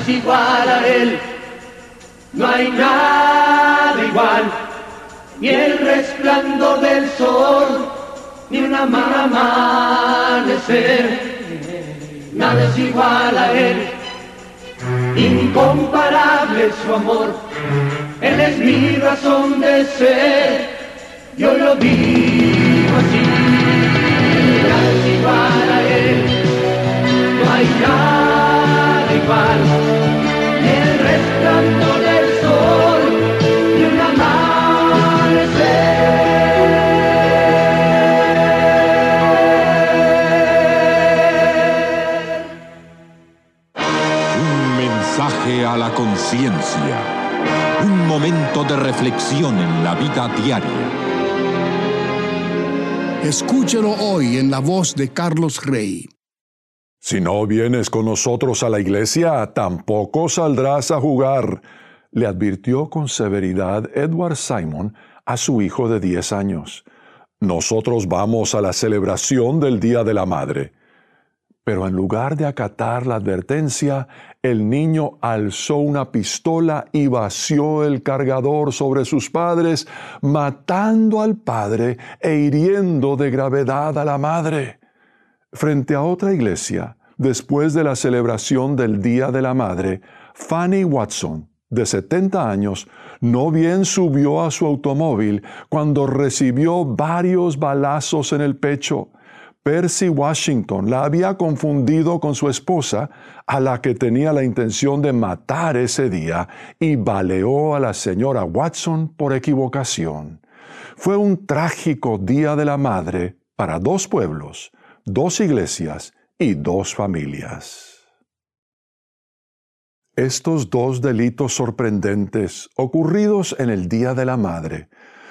es igual a Él. No hay nada igual, ni el resplandor del sol, ni un amanecer. Nada es igual a Él, incomparable su amor. Él es mi razón de ser, yo lo digo así. Nada es igual a Él, no hay nada a la conciencia. Un momento de reflexión en la vida diaria. Escúchelo hoy en la voz de Carlos Rey. Si no vienes con nosotros a la iglesia, tampoco saldrás a jugar, le advirtió con severidad Edward Simon a su hijo de 10 años. Nosotros vamos a la celebración del Día de la Madre. Pero en lugar de acatar la advertencia, el niño alzó una pistola y vació el cargador sobre sus padres, matando al padre e hiriendo de gravedad a la madre. Frente a otra iglesia, después de la celebración del Día de la Madre, Fanny Watson, de 70 años, no bien subió a su automóvil cuando recibió varios balazos en el pecho. Percy Washington la había confundido con su esposa, a la que tenía la intención de matar ese día, y baleó a la señora Watson por equivocación. Fue un trágico Día de la Madre para dos pueblos, dos iglesias y dos familias. Estos dos delitos sorprendentes ocurridos en el Día de la Madre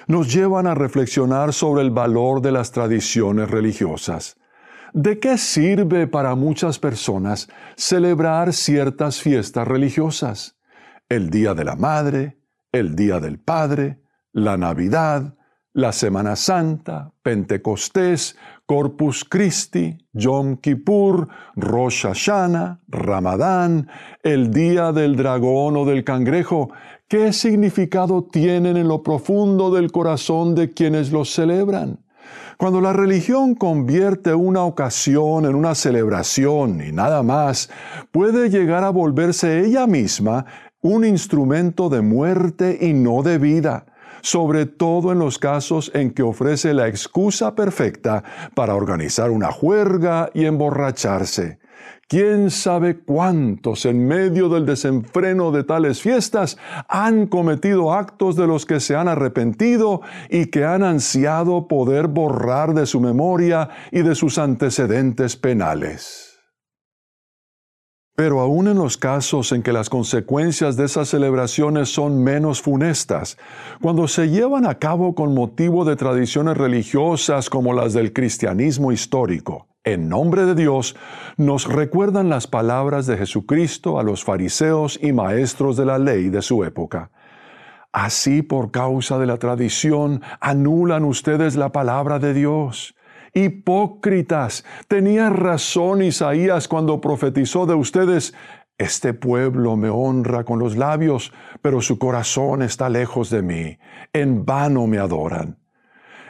nos llevan a reflexionar sobre el valor de las tradiciones religiosas. ¿De qué sirve para muchas personas celebrar ciertas fiestas religiosas? El Día de la Madre, el Día del Padre, la Navidad, la Semana Santa, Pentecostés, Corpus Christi, Yom Kippur, Rosh Hashanah, Ramadán, el Día del Dragón o del Cangrejo, ¿qué significado tienen en lo profundo del corazón de quienes los celebran? Cuando la religión convierte una ocasión en una celebración y nada más, puede llegar a volverse ella misma un instrumento de muerte y no de vida sobre todo en los casos en que ofrece la excusa perfecta para organizar una juerga y emborracharse. ¿Quién sabe cuántos en medio del desenfreno de tales fiestas han cometido actos de los que se han arrepentido y que han ansiado poder borrar de su memoria y de sus antecedentes penales? Pero aún en los casos en que las consecuencias de esas celebraciones son menos funestas, cuando se llevan a cabo con motivo de tradiciones religiosas como las del cristianismo histórico, en nombre de Dios, nos recuerdan las palabras de Jesucristo a los fariseos y maestros de la ley de su época. Así por causa de la tradición anulan ustedes la palabra de Dios Hipócritas, tenía razón Isaías cuando profetizó de ustedes, este pueblo me honra con los labios, pero su corazón está lejos de mí. En vano me adoran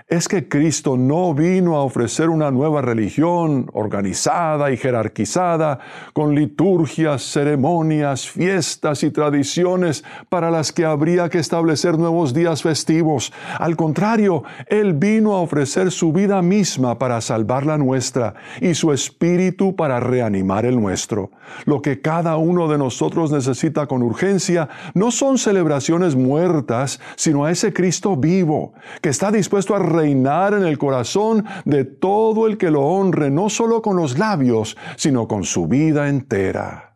es que Cristo no vino a ofrecer una nueva religión organizada y jerarquizada, con liturgias, ceremonias, fiestas y tradiciones para las que habría que establecer nuevos días festivos. Al contrario, Él vino a ofrecer su vida misma para salvar la nuestra y su espíritu para reanimar el nuestro. Lo que cada uno de nosotros necesita con urgencia no son celebraciones muertas, sino a ese Cristo vivo, que está dispuesto a reinar en el corazón de todo el que lo honre, no solo con los labios, sino con su vida entera.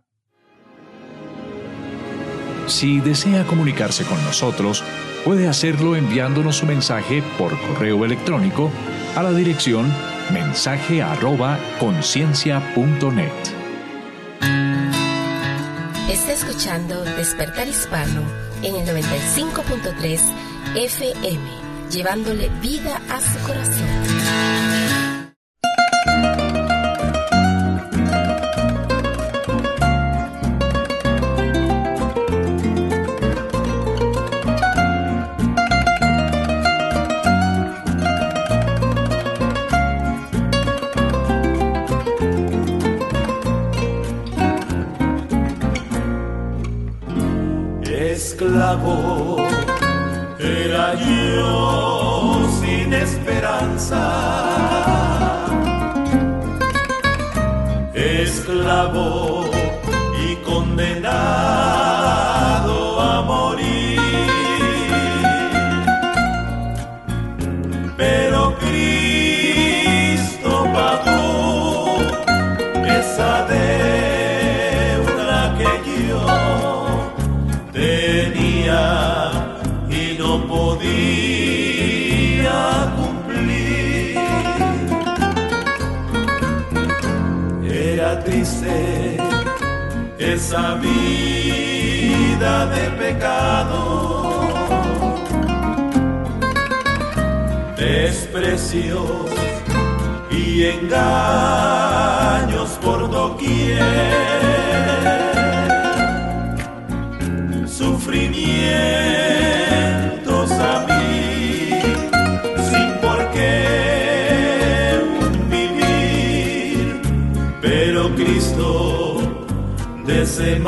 Si desea comunicarse con nosotros, puede hacerlo enviándonos su mensaje por correo electrónico a la dirección mensaje@conciencia.net. Está escuchando Despertar Hispano en el 95.3 FM, llevándole vida a su corazón. esclavo desprecios y engaños por doquier. Sufrimientos a mí, sin por qué vivir, pero Cristo de ese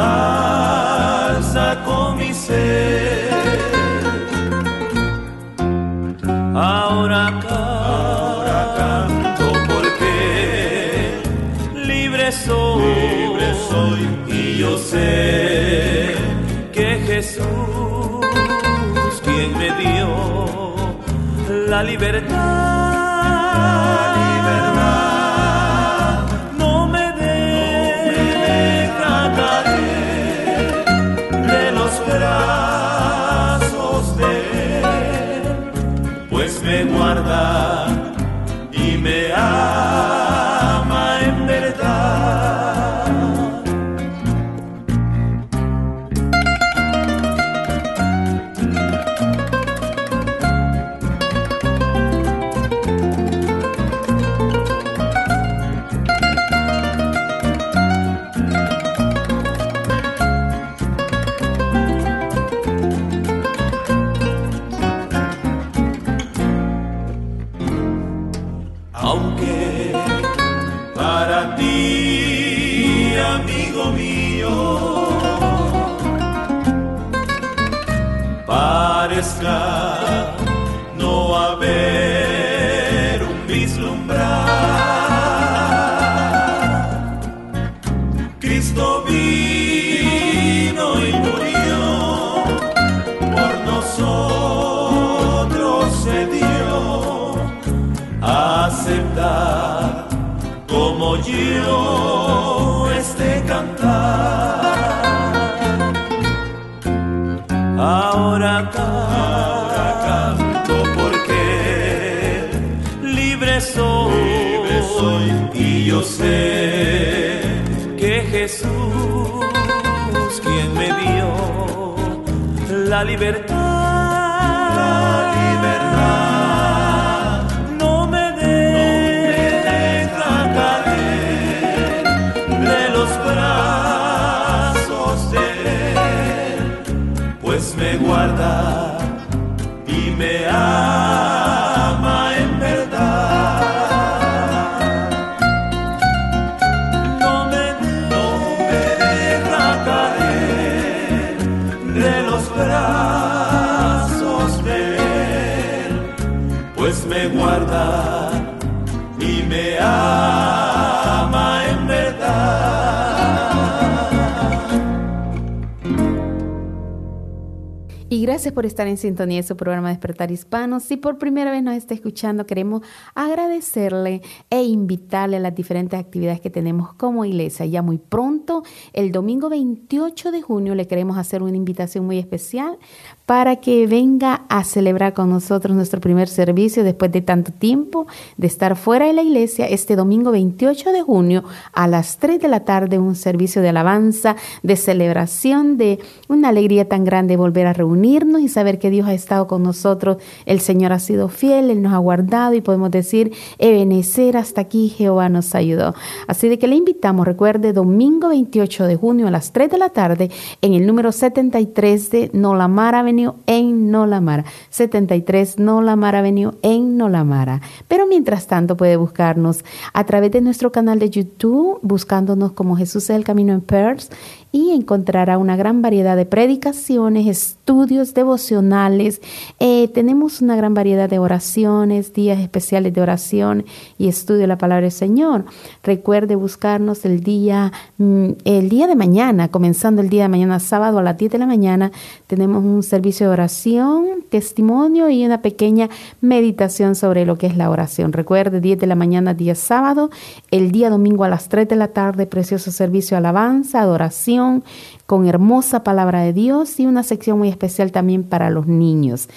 la libertad, libertad, parezca no haber un vislumbrar. Cristo vino y murió por nosotros se dio aceptar como yo este cantar. La libertad, libertad gracias por estar en sintonía de su programa Despertar Hispano. Si por primera vez nos está escuchando, queremos agradecerle e invitarle a las diferentes actividades que tenemos como iglesia. Ya muy pronto, el domingo 28 de junio, le queremos hacer una invitación muy especial para que venga a celebrar con nosotros nuestro primer servicio después de tanto tiempo de estar fuera de la iglesia. Este domingo 28 de junio a las 3 de la tarde, un servicio de alabanza, de celebración, de una alegría tan grande volver a reunirnos y saber que Dios ha estado con nosotros. El Señor ha sido fiel, Él nos ha guardado y podemos decir, Ebenecer, hasta aquí Jehová nos ayudó. Así de que le invitamos, recuerde, domingo 28 de junio a las 3 de la tarde en el número 73 de Nolamar Avenue en Nolamara. 73 Nolamara Avenue en Nolamara. Pero mientras tanto puede buscarnos a través de nuestro canal de YouTube, buscándonos como Jesús es el Camino en Perth y encontrará una gran variedad de predicaciones, estudios devocionales. Eh, tenemos una gran variedad de oraciones, días especiales de oración y estudio de la palabra del Señor. Recuerde buscarnos el día, mm, el día de mañana, comenzando el día de mañana, sábado a las 10 de la mañana, tenemos un servicio de oración, testimonio y una pequeña meditación sobre lo que es la oración. Recuerde, 10 de la mañana, día sábado, el día domingo a las 3 de la tarde, precioso servicio alabanza, adoración con hermosa palabra de Dios y una sección muy especial también para los niños.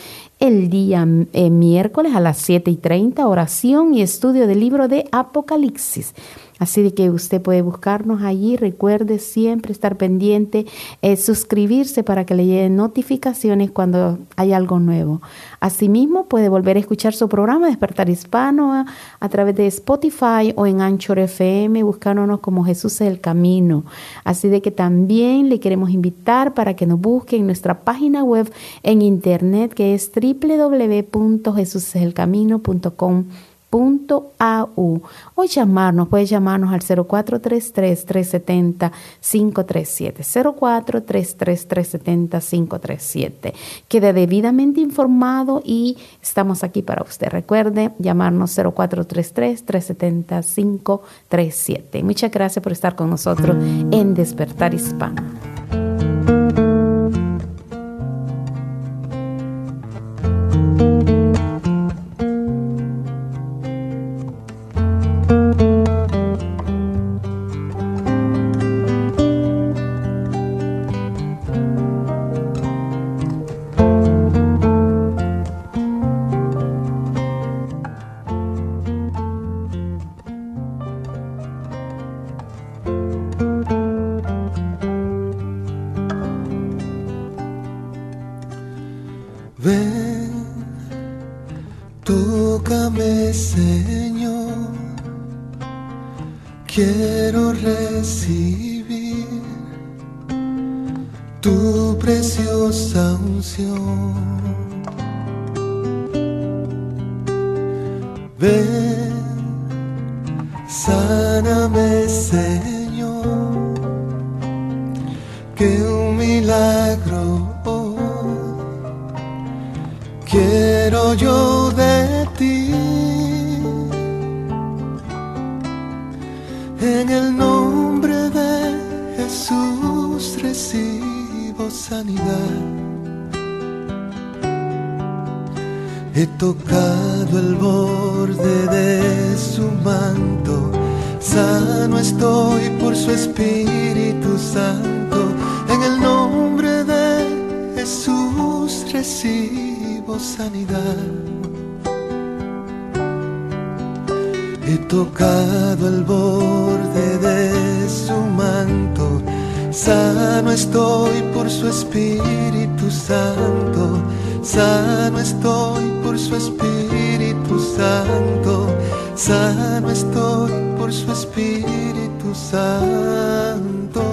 El día eh, miércoles a las 7 y 30, oración y estudio del libro de Apocalipsis. Así de que usted puede buscarnos allí. Recuerde siempre estar pendiente, eh, suscribirse para que le lleguen notificaciones cuando hay algo nuevo. Asimismo, puede volver a escuchar su programa Despertar Hispano a, a través de Spotify o en Anchor FM, buscándonos como Jesús es el Camino. Así de que también le queremos invitar para que nos busque en nuestra página web en internet que es www.jesuseselcamino.com .au o llamarnos, puede llamarnos al 0433-370-537, 0433-370-537. Quede debidamente informado y estamos aquí para usted. Recuerde llamarnos 0433-370-537. Muchas gracias por estar con nosotros en Despertar Hispano. Espíritu Santo, sano estoy por su Espíritu Santo, sano estoy por su Espíritu Santo.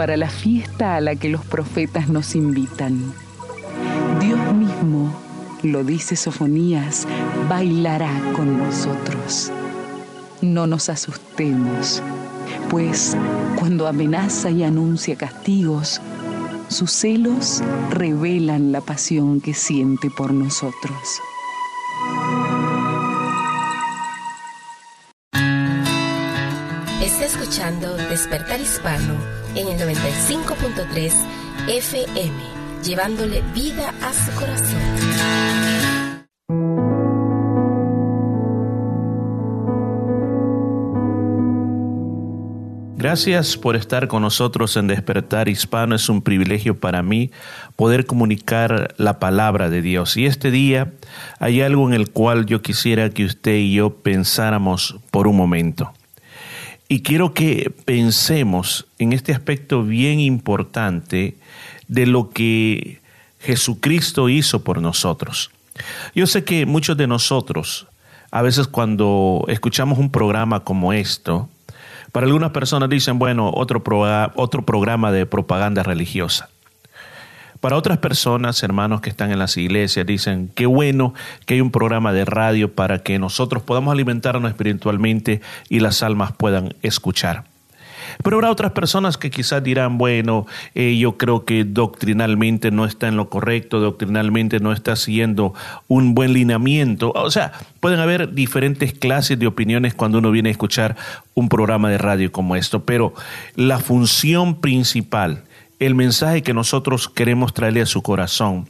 Para la fiesta a la que los profetas nos invitan. Dios mismo, lo dice Sofonías, bailará con nosotros. No nos asustemos, pues cuando amenaza y anuncia castigos, sus celos revelan la pasión que siente por nosotros. Está escuchando Despertar Hispano en el 95.3 FM, llevándole vida a su corazón. Gracias por estar con nosotros en Despertar Hispano. Es un privilegio para mí poder comunicar la palabra de Dios. Y este día hay algo en el cual yo quisiera que usted y yo pensáramos por un momento. Y quiero que pensemos en este aspecto bien importante de lo que Jesucristo hizo por nosotros. Yo sé que muchos de nosotros, a veces cuando escuchamos un programa como esto, para algunas personas dicen, bueno, otro, otro programa de propaganda religiosa. Para otras personas, hermanos que están en las iglesias, dicen, qué bueno que hay un programa de radio para que nosotros podamos alimentarnos espiritualmente y las almas puedan escuchar. Pero habrá otras personas que quizás dirán, bueno, eh, yo creo que doctrinalmente no está en lo correcto, doctrinalmente no está siguiendo un buen lineamiento. O sea, pueden haber diferentes clases de opiniones cuando uno viene a escuchar un programa de radio como esto, pero la función principal el mensaje que nosotros queremos traerle a su corazón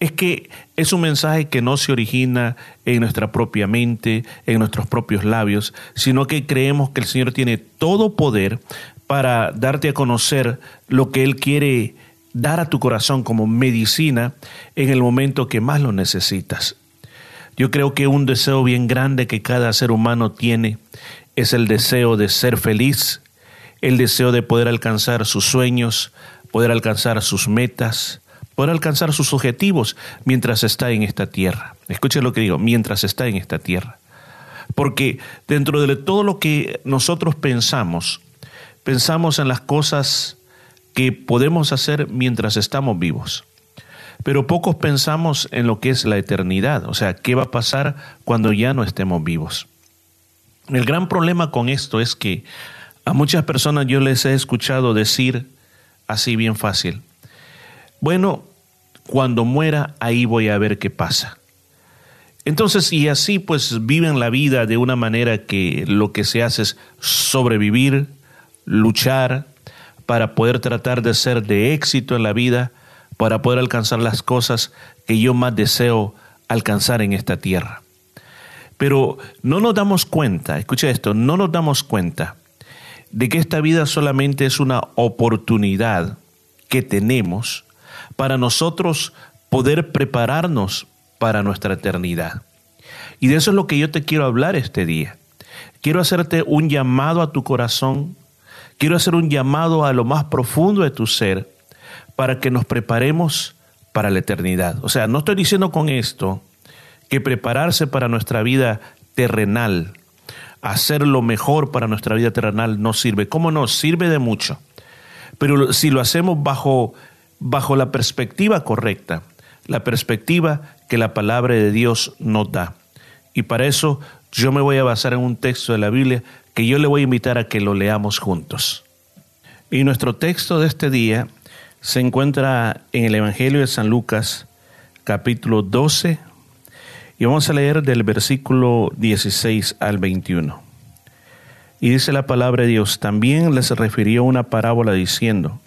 es que es un mensaje que no se origina en nuestra propia mente, en nuestros propios labios, sino que creemos que el Señor tiene todo poder para darte a conocer lo que Él quiere dar a tu corazón como medicina en el momento que más lo necesitas. Yo creo que un deseo bien grande que cada ser humano tiene es el deseo de ser feliz, el deseo de poder alcanzar sus sueños, poder alcanzar sus metas, poder alcanzar sus objetivos mientras está en esta tierra. Escuchen lo que digo, mientras está en esta tierra. Porque dentro de todo lo que nosotros pensamos, pensamos en las cosas que podemos hacer mientras estamos vivos. Pero pocos pensamos en lo que es la eternidad, o sea, qué va a pasar cuando ya no estemos vivos. El gran problema con esto es que a muchas personas yo les he escuchado decir, así bien fácil. Bueno, cuando muera, ahí voy a ver qué pasa. Entonces, y así pues viven la vida de una manera que lo que se hace es sobrevivir, luchar, para poder tratar de ser de éxito en la vida, para poder alcanzar las cosas que yo más deseo alcanzar en esta tierra. Pero no nos damos cuenta, escucha esto, no nos damos cuenta de que esta vida solamente es una oportunidad que tenemos para nosotros poder prepararnos para nuestra eternidad. Y de eso es lo que yo te quiero hablar este día. Quiero hacerte un llamado a tu corazón, quiero hacer un llamado a lo más profundo de tu ser para que nos preparemos para la eternidad. O sea, no estoy diciendo con esto que prepararse para nuestra vida terrenal, hacer lo mejor para nuestra vida terrenal no sirve. ¿Cómo no? Sirve de mucho. Pero si lo hacemos bajo, bajo la perspectiva correcta, la perspectiva que la palabra de Dios nos da. Y para eso yo me voy a basar en un texto de la Biblia que yo le voy a invitar a que lo leamos juntos. Y nuestro texto de este día se encuentra en el Evangelio de San Lucas, capítulo 12, y vamos a leer del versículo 16 al 21. Y dice la palabra de Dios, también les refirió una parábola diciendo,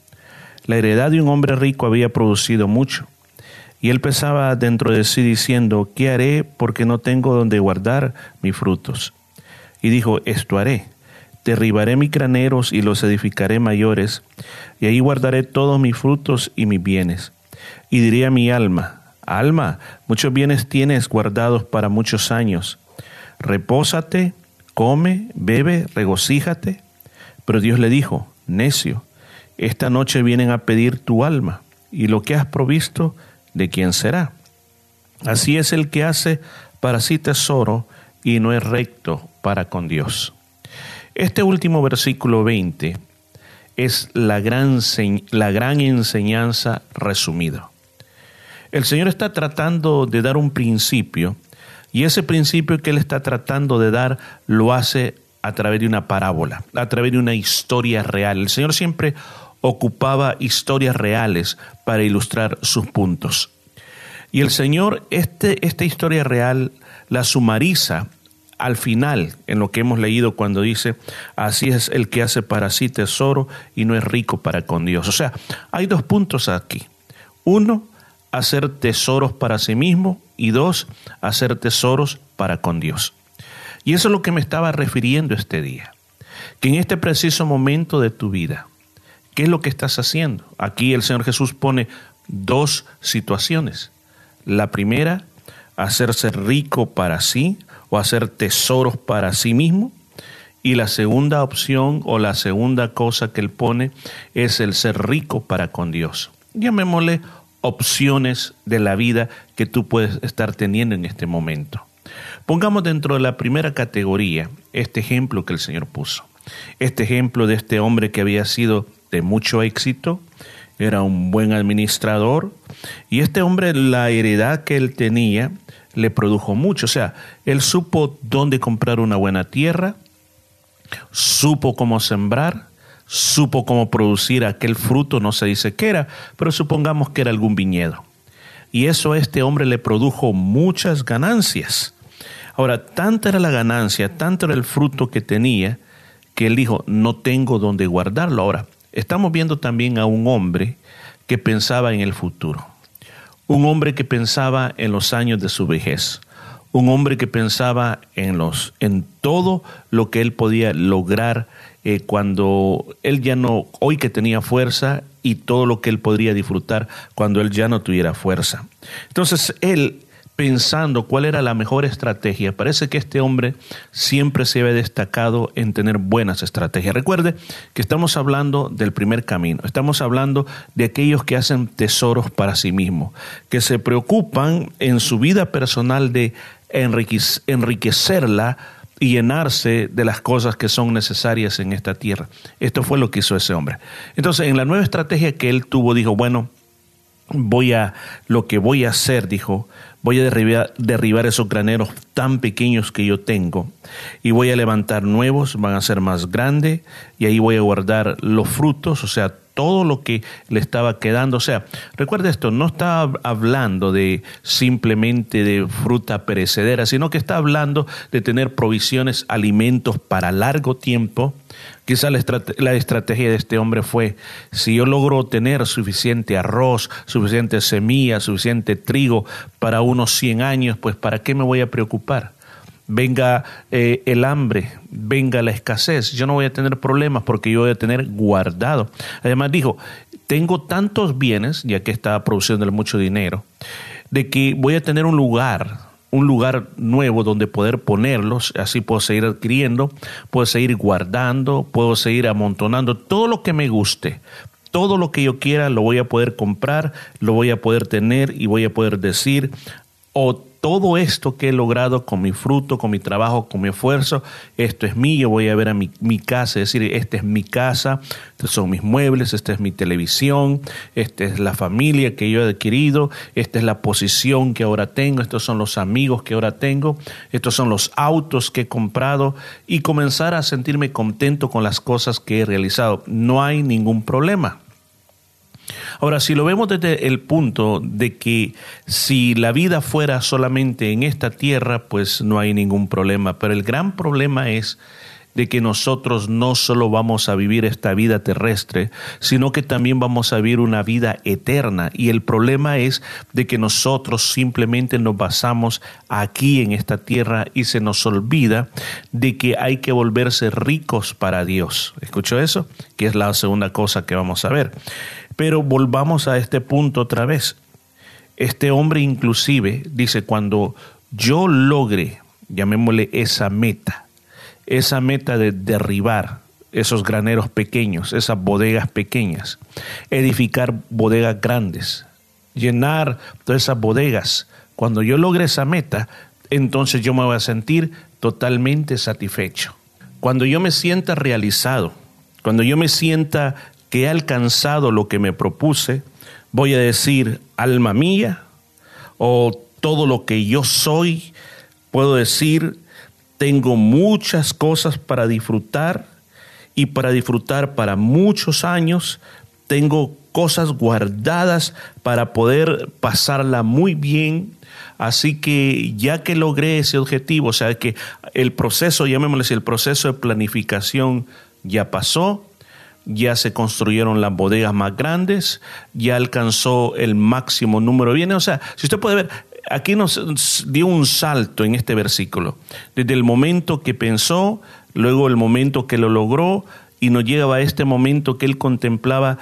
la heredad de un hombre rico había producido mucho, y él pensaba dentro de sí diciendo, ¿qué haré porque no tengo donde guardar mis frutos? Y dijo, esto haré, derribaré mis graneros y los edificaré mayores, y ahí guardaré todos mis frutos y mis bienes. Y diré a mi alma, alma, muchos bienes tienes guardados para muchos años, repósate, come, bebe, regocíjate. Pero Dios le dijo, necio, esta noche vienen a pedir tu alma, y lo que has provisto, ¿de quién será? Así es el que hace para sí tesoro y no es recto para con Dios. Este último versículo 20 es la gran, la gran enseñanza resumida. El Señor está tratando de dar un principio y ese principio que Él está tratando de dar lo hace a través de una parábola, a través de una historia real. El Señor siempre ocupaba historias reales para ilustrar sus puntos. Y el Señor, este, esta historia real la sumariza al final en lo que hemos leído cuando dice, así es el que hace para sí tesoro y no es rico para con Dios. O sea, hay dos puntos aquí. Uno, hacer tesoros para sí mismo y dos, hacer tesoros para con Dios. Y eso es lo que me estaba refiriendo este día. Que en este preciso momento de tu vida, ¿qué es lo que estás haciendo? Aquí el Señor Jesús pone dos situaciones. La primera, hacerse rico para sí o hacer tesoros para sí mismo. Y la segunda opción o la segunda cosa que él pone es el ser rico para con Dios. Llamémosle opciones de la vida que tú puedes estar teniendo en este momento. Pongamos dentro de la primera categoría este ejemplo que el Señor puso. Este ejemplo de este hombre que había sido de mucho éxito, era un buen administrador y este hombre la heredad que él tenía le produjo mucho. O sea, él supo dónde comprar una buena tierra, supo cómo sembrar, supo cómo producir aquel fruto, no se dice qué era, pero supongamos que era algún viñedo. Y eso a este hombre le produjo muchas ganancias. Ahora, tanta era la ganancia, tanto era el fruto que tenía, que él dijo, no tengo dónde guardarlo. Ahora, estamos viendo también a un hombre que pensaba en el futuro. Un hombre que pensaba en los años de su vejez. Un hombre que pensaba en, los, en todo lo que él podía lograr eh, cuando él ya no, hoy que tenía fuerza y todo lo que él podría disfrutar cuando él ya no tuviera fuerza. Entonces él pensando cuál era la mejor estrategia. Parece que este hombre siempre se había destacado en tener buenas estrategias. Recuerde que estamos hablando del primer camino, estamos hablando de aquellos que hacen tesoros para sí mismos, que se preocupan en su vida personal de enriquecerla y llenarse de las cosas que son necesarias en esta tierra. Esto fue lo que hizo ese hombre. Entonces, en la nueva estrategia que él tuvo, dijo, bueno, voy a, lo que voy a hacer, dijo, voy a derribar, esos graneros tan pequeños que yo tengo y voy a levantar nuevos, van a ser más grandes y ahí voy a guardar los frutos, o sea, todo lo que le estaba quedando. O sea, recuerda esto, no está hablando de simplemente de fruta perecedera, sino que está hablando de tener provisiones, alimentos para largo tiempo. Quizá la, la, estrategia de este hombre fue, si yo logro tener suficiente arroz, suficiente semilla, suficiente trigo para unos 100 años, pues ¿para qué me voy a preocupar? Venga eh, el hambre, venga la escasez, yo no voy a tener problemas porque yo voy a tener guardado. Además dijo, tengo tantos bienes, ya que estaba produciendo mucho dinero, de que voy a tener un lugar un lugar nuevo donde poder ponerlos, así puedo seguir adquiriendo, puedo seguir guardando, puedo seguir amontonando todo lo que me guste. Todo lo que yo quiera lo voy a poder comprar, lo voy a poder tener y voy a poder decir, o todo esto que he logrado con mi fruto, con mi trabajo, con mi esfuerzo, esto es mío, voy a ver a mi, casa, es decir, esta es mi casa, estos son mis muebles, esta es mi televisión, esta es la familia que yo he adquirido, esta es la posición que ahora tengo, estos son los amigos que ahora tengo, estos son los autos que he comprado y comenzar a sentirme contento con las cosas que he realizado. No hay ningún problema. Ahora, si lo vemos desde el punto de que si la vida fuera solamente en esta tierra, pues no hay ningún problema. Pero el gran problema es de que nosotros no solo vamos a vivir esta vida terrestre, sino que también vamos a vivir una vida eterna. Y el problema es de que nosotros simplemente nos basamos aquí en esta tierra y se nos olvida de que hay que volverse ricos para Dios. ¿Escuchó eso? Que es la segunda cosa que vamos a ver. Pero volvamos a este punto otra vez. Este hombre inclusive dice, cuando yo logre, llamémosle esa meta, esa meta de derribar esos graneros pequeños, esas bodegas pequeñas, edificar bodegas grandes, llenar todas esas bodegas. Cuando yo logre esa meta, entonces yo me voy a sentir totalmente satisfecho. Cuando yo me sienta realizado, cuando yo me sienta que he alcanzado lo que me propuse, voy a decir, alma mía, o todo lo que yo soy, puedo decir, tengo muchas cosas para disfrutar y para disfrutar para muchos años. Tengo cosas guardadas para poder pasarla muy bien. Así que ya que logré ese objetivo, o sea que el proceso, llamémosle el proceso de planificación ya pasó, ya se construyeron las bodegas más grandes, ya alcanzó el máximo número de bienes. O sea, si usted puede ver, aquí nos dio un salto en este versículo, desde el momento que pensó, luego el momento que lo logró, y nos llegaba a este momento que él contemplaba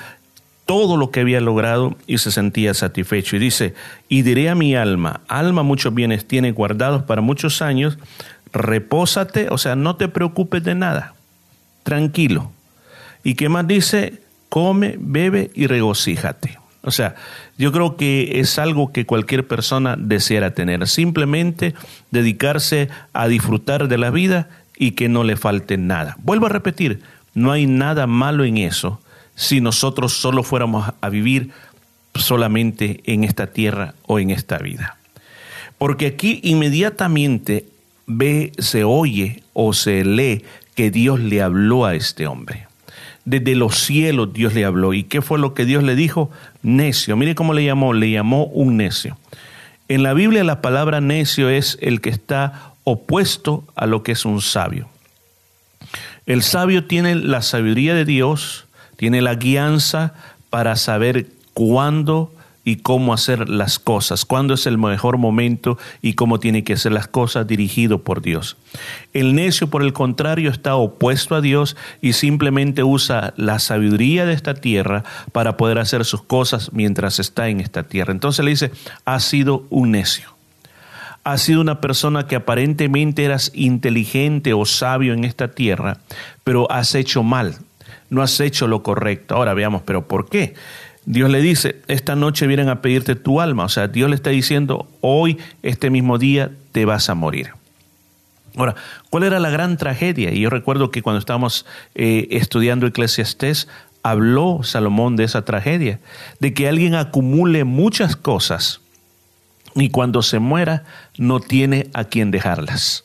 todo lo que había logrado y se sentía satisfecho. Y dice, y diré a mi alma, alma muchos bienes tiene guardados para muchos años, repósate, o sea, no te preocupes de nada, tranquilo. ¿Y qué más dice? Come, bebe y regocíjate. O sea, yo creo que es algo que cualquier persona deseara tener, simplemente dedicarse a disfrutar de la vida y que no le falte nada. Vuelvo a repetir, no hay nada malo en eso si nosotros solo fuéramos a vivir solamente en esta tierra o en esta vida. Porque aquí inmediatamente ve, se oye o se lee que Dios le habló a este hombre. Desde los cielos Dios le habló. ¿Y qué fue lo que Dios le dijo? Necio. Mire cómo le llamó. Le llamó un necio. En la Biblia la palabra necio es el que está opuesto a lo que es un sabio. El sabio tiene la sabiduría de Dios, tiene la guianza para saber cuándo y cómo hacer las cosas, cuándo es el mejor momento y cómo tiene que hacer las cosas dirigido por Dios. El necio, por el contrario, está opuesto a Dios y simplemente usa la sabiduría de esta tierra para poder hacer sus cosas mientras está en esta tierra. Entonces le dice, ha sido un necio. Ha sido una persona que aparentemente eras inteligente o sabio en esta tierra, pero has hecho mal, no has hecho lo correcto. Ahora veamos, pero ¿por qué? Dios le dice, esta noche vienen a pedirte tu alma. O sea, Dios le está diciendo, hoy, este mismo día, te vas a morir. Ahora, ¿cuál era la gran tragedia? Y yo recuerdo que cuando estábamos eh, estudiando Eclesiastés, habló Salomón de esa tragedia, de que alguien acumule muchas cosas y cuando se muera no tiene a quien dejarlas.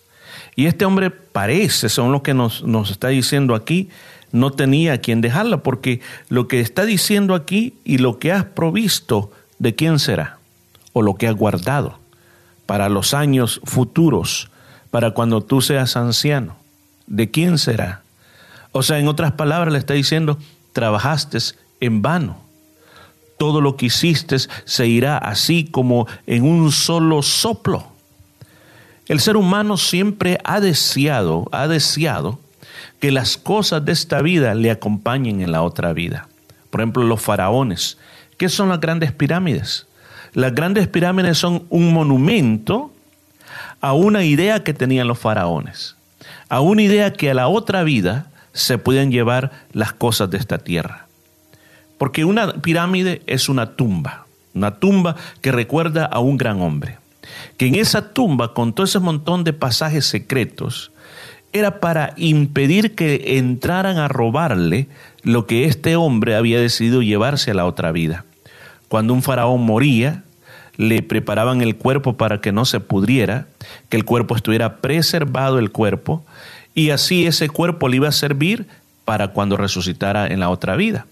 Y este hombre parece, según lo que nos, nos está diciendo aquí, no tenía a quien dejarla, porque lo que está diciendo aquí y lo que has provisto, ¿de quién será? O lo que has guardado para los años futuros, para cuando tú seas anciano, ¿de quién será? O sea, en otras palabras le está diciendo, trabajaste en vano. Todo lo que hiciste se irá así como en un solo soplo. El ser humano siempre ha deseado, ha deseado que las cosas de esta vida le acompañen en la otra vida. Por ejemplo, los faraones. ¿Qué son las grandes pirámides? Las grandes pirámides son un monumento a una idea que tenían los faraones, a una idea que a la otra vida se pueden llevar las cosas de esta tierra. Porque una pirámide es una tumba, una tumba que recuerda a un gran hombre, que en esa tumba, con todo ese montón de pasajes secretos, era para impedir que entraran a robarle lo que este hombre había decidido llevarse a la otra vida. Cuando un faraón moría, le preparaban el cuerpo para que no se pudriera, que el cuerpo estuviera preservado el cuerpo, y así ese cuerpo le iba a servir para cuando resucitara en la otra vida.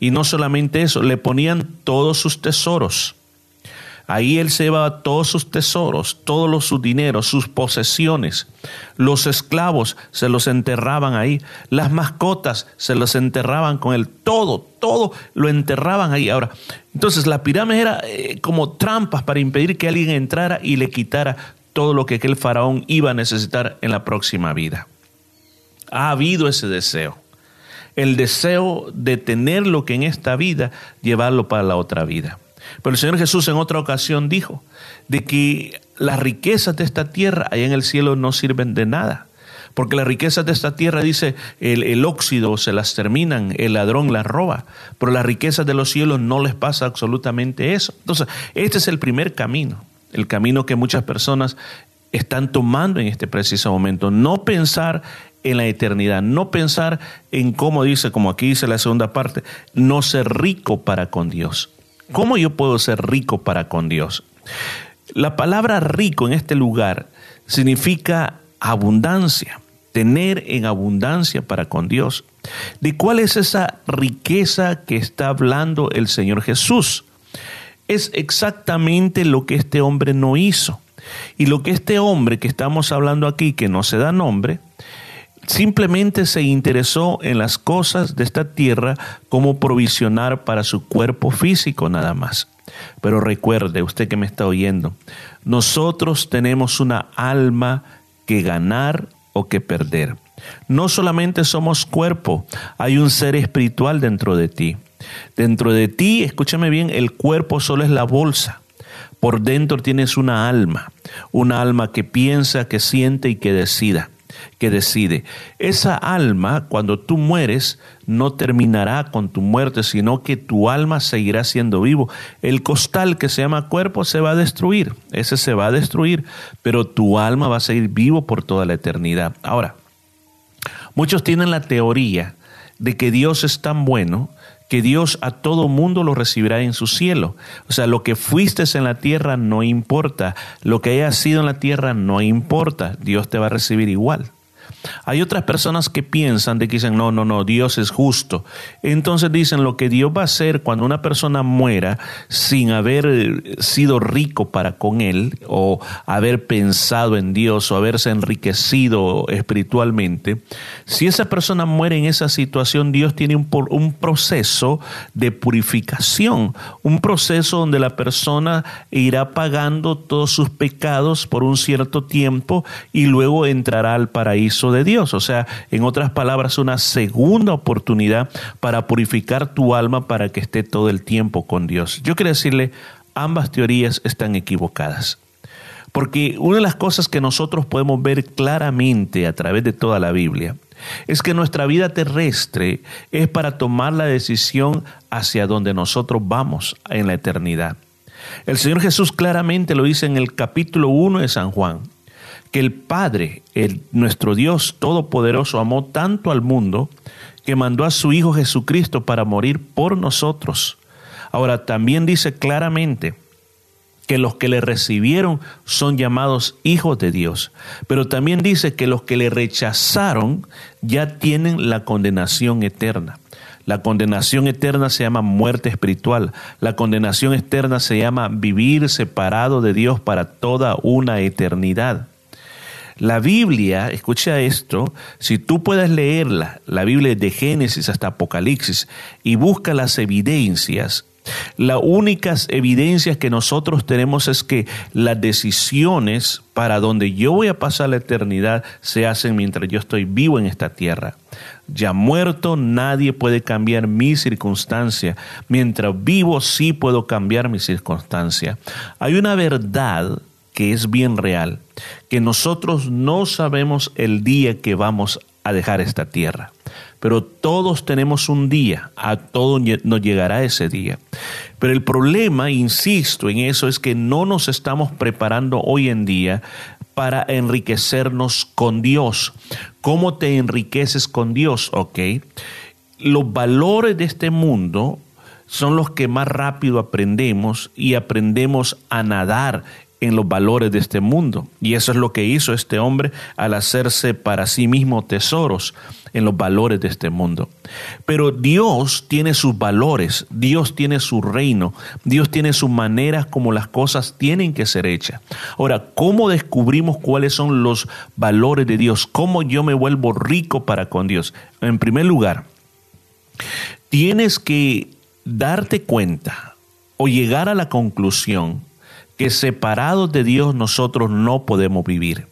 Y no solamente eso, le ponían todos sus tesoros. Ahí él se llevaba todos sus tesoros, todos los, sus dineros, sus posesiones. Los esclavos se los enterraban ahí. Las mascotas se los enterraban con él. Todo, todo lo enterraban ahí. Ahora, entonces la pirámide era eh, como trampas para impedir que alguien entrara y le quitara todo lo que aquel faraón iba a necesitar en la próxima vida. Ha habido ese deseo. El deseo de tener lo que en esta vida, llevarlo para la otra vida. Pero el Señor Jesús en otra ocasión dijo de que las riquezas de esta tierra allá en el cielo no sirven de nada. Porque las riquezas de esta tierra, dice, el, el, óxido se las terminan, el ladrón las roba, pero las riquezas de los cielos no les pasa absolutamente eso. Entonces, este es el primer camino, el camino que muchas personas están tomando en este preciso momento. No pensar en la eternidad, no pensar en cómo dice, como aquí dice la segunda parte, no ser rico para con Dios. ¿Cómo yo puedo ser rico para con Dios? La palabra rico en este lugar significa abundancia, tener en abundancia para con Dios. ¿De cuál es esa riqueza que está hablando el Señor Jesús? Es exactamente lo que este hombre no hizo. Y lo que este hombre que estamos hablando aquí, que no se da nombre, simplemente se interesó en las cosas de esta tierra como provisionar para su cuerpo físico nada más. Pero recuerde, usted que me está oyendo, nosotros tenemos una alma que ganar o que perder. No solamente somos cuerpo, hay un ser espiritual dentro de ti. Dentro de ti, escúchame bien, el cuerpo solo es la bolsa. Por dentro tienes una alma, una alma que piensa, que siente y que decida que decide. Esa alma, cuando tú mueres, no terminará con tu muerte, sino que tu alma seguirá siendo vivo. El costal que se llama cuerpo se va a destruir, ese se va a destruir, pero tu alma va a seguir vivo por toda la eternidad. Ahora, muchos tienen la teoría de que Dios es tan bueno que Dios a todo mundo lo recibirá en su cielo. O sea, lo que fuiste en la tierra no importa, lo que hayas sido en la tierra no importa, Dios te va a recibir igual. Hay otras personas que piensan de que dicen, no, no, no, Dios es justo. Entonces dicen lo que Dios va a hacer cuando una persona muera sin haber eh, sido rico para con Él o haber pensado en Dios o haberse enriquecido espiritualmente. Si esa persona muere en esa situación, Dios tiene un, un proceso de purificación, un proceso donde la persona irá pagando todos sus pecados por un cierto tiempo y luego entrará al paraíso de Dios. O sea, en otras palabras, una segunda oportunidad para purificar tu alma para que esté todo el tiempo con Dios. Yo quiero decirle, ambas teorías están equivocadas. Porque una de las cosas que nosotros podemos ver claramente a través de toda la Biblia es que nuestra vida terrestre es para tomar la decisión hacia donde nosotros vamos en la eternidad. El Señor Jesús claramente lo dice en el capítulo 1 de San Juan que el Padre, nuestro Dios Todopoderoso, amó tanto al mundo que mandó a su Hijo Jesucristo para morir por nosotros. Ahora también dice claramente que los que le recibieron son llamados hijos de Dios, pero también dice que los que le rechazaron ya tienen la condenación eterna. La condenación eterna se llama muerte espiritual. La condenación eterna se llama vivir separado de Dios para toda una eternidad. La Biblia, escucha esto, si tú puedes leerla, la Biblia de Génesis hasta Apocalipsis, y busca las evidencias, las únicas evidencias que nosotros tenemos es que las decisiones para donde yo voy a pasar la eternidad se hacen mientras yo estoy vivo en esta tierra. Ya muerto nadie puede cambiar mi circunstancia. Mientras vivo sí puedo cambiar mi circunstancia. Hay una verdad que es bien real, que nosotros no sabemos el día que vamos a dejar esta tierra, pero todos tenemos un día, a todos nos llegará ese día. Pero el problema, insisto en eso, es que no nos estamos preparando hoy en día para enriquecernos con Dios. ¿Cómo te enriqueces con Dios? Ok. Los valores de este mundo son los que más rápido aprendemos y aprendemos a nadar en los valores de este mundo. Y eso es lo que hizo este hombre al hacerse para sí mismo tesoros en los valores de este mundo. Pero Dios tiene sus valores, Dios tiene su reino, Dios tiene sus maneras como las cosas tienen que ser hechas. Ahora, ¿cómo descubrimos cuáles son los valores de Dios? ¿Cómo yo me vuelvo rico para con Dios? En primer lugar, tienes que darte cuenta o llegar a la conclusión que separados de Dios nosotros no podemos vivir.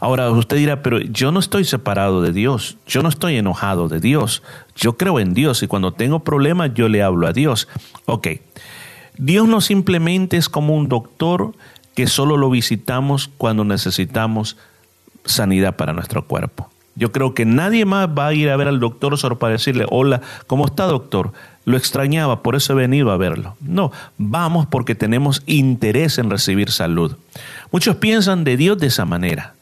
Ahora usted dirá, pero yo no estoy separado de Dios, yo no estoy enojado de Dios, yo creo en Dios y cuando tengo problemas yo le hablo a Dios. Ok, Dios no simplemente es como un doctor que solo lo visitamos cuando necesitamos sanidad para nuestro cuerpo. Yo creo que nadie más va a ir a ver al doctor solo para decirle, hola, ¿cómo está doctor? Lo extrañaba, por eso he venido a verlo. No, vamos porque tenemos interés en recibir salud. Muchos piensan de Dios de esa manera.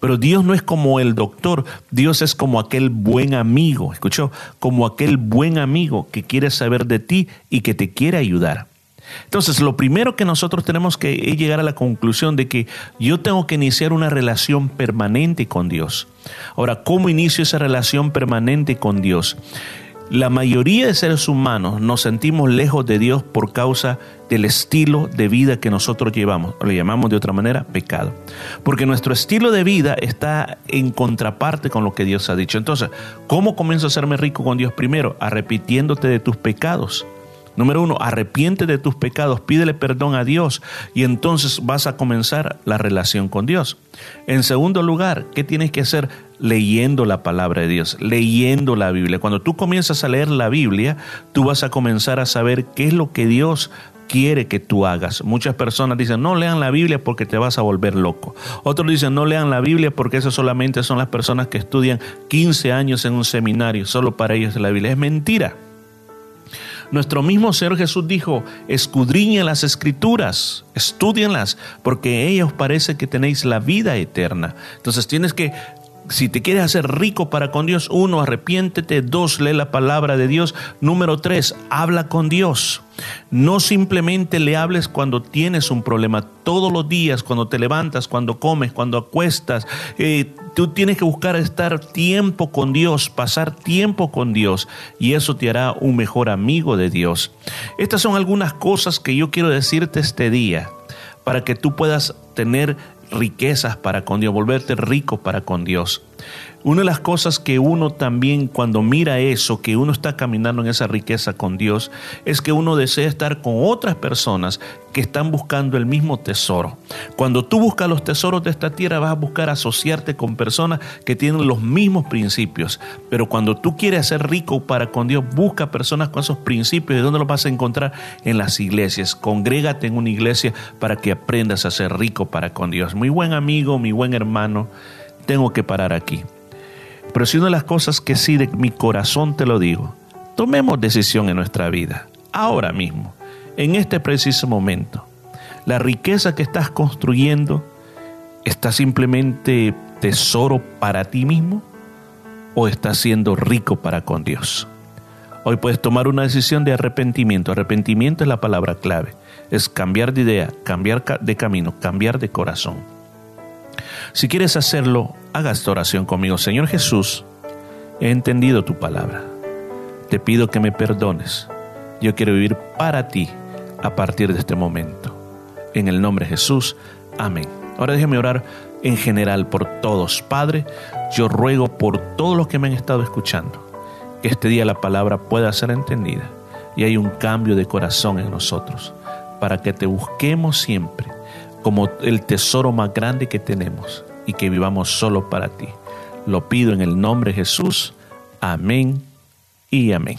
Pero Dios no es como el doctor, Dios es como aquel buen amigo, ¿escuchó? Como aquel buen amigo que quiere saber de ti y que te quiere ayudar. Entonces, lo primero que nosotros tenemos que llegar a la conclusión de que yo tengo que iniciar una relación permanente con Dios. Ahora, ¿cómo inicio esa relación permanente con Dios? La mayoría de seres humanos nos sentimos lejos de Dios por causa del estilo de vida que nosotros llevamos, o le llamamos de otra manera pecado. Porque nuestro estilo de vida está en contraparte con lo que Dios ha dicho. Entonces, ¿cómo comienzo a hacerme rico con Dios? Primero, arrepintiéndote de tus pecados. Número uno, arrepiente de tus pecados, pídele perdón a Dios y entonces vas a comenzar la relación con Dios. En segundo lugar, ¿qué tienes que hacer? Leyendo la palabra de Dios, leyendo la Biblia. Cuando tú comienzas a leer la Biblia, tú vas a comenzar a saber qué es lo que Dios quiere que tú hagas. Muchas personas dicen, no lean la Biblia porque te vas a volver loco. Otros dicen, no lean la Biblia porque esas solamente son las personas que estudian 15 años en un seminario, solo para ellos la Biblia. Es mentira. Nuestro mismo Señor Jesús dijo, escudriñen las escrituras, estudienlas, porque en ellas parece que tenéis la vida eterna. Entonces tienes que si te quieres hacer rico para con Dios, uno, arrepiéntete, dos, lee la palabra de Dios, número tres, habla con Dios. No simplemente le hables cuando tienes un problema, todos los días, cuando te levantas, cuando comes, cuando acuestas, eh, tú tienes que buscar estar tiempo con Dios, pasar tiempo con Dios, y eso te hará un mejor amigo de Dios. Estas son algunas cosas que yo quiero decirte este día para que tú puedas tener riquezas para con Dios, volverte rico para con Dios. Una de las cosas que uno también cuando mira eso, que uno está caminando en esa riqueza con Dios, es que uno desea estar con otras personas que están buscando el mismo tesoro. Cuando tú buscas los tesoros de esta tierra, vas a buscar asociarte con personas que tienen los mismos principios. Pero cuando tú quieres ser rico para con Dios, busca personas con esos principios. ¿De dónde los vas a encontrar? En las iglesias. Congrégate en una iglesia para que aprendas a ser rico para con Dios. Muy buen amigo, mi buen hermano, tengo que parar aquí. Pero si una de las cosas que sí de mi corazón te lo digo, tomemos decisión en nuestra vida, ahora mismo, en este preciso momento. La riqueza que estás construyendo está simplemente tesoro para ti mismo o estás siendo rico para con Dios. Hoy puedes tomar una decisión de arrepentimiento. Arrepentimiento es la palabra clave. Es cambiar de idea, cambiar de camino, cambiar de corazón. Si quieres hacerlo, haga esta oración conmigo. Señor Jesús, he entendido tu palabra. Te pido que me perdones. Yo quiero vivir para ti a partir de este momento. En el nombre de Jesús, amén. Ahora déjeme orar en general por todos. Padre, yo ruego por todos los que me han estado escuchando, que este día la palabra pueda ser entendida y hay un cambio de corazón en nosotros, para que te busquemos siempre como el tesoro más grande que tenemos y que vivamos solo para ti. Lo pido en el nombre de Jesús. Amén y amén.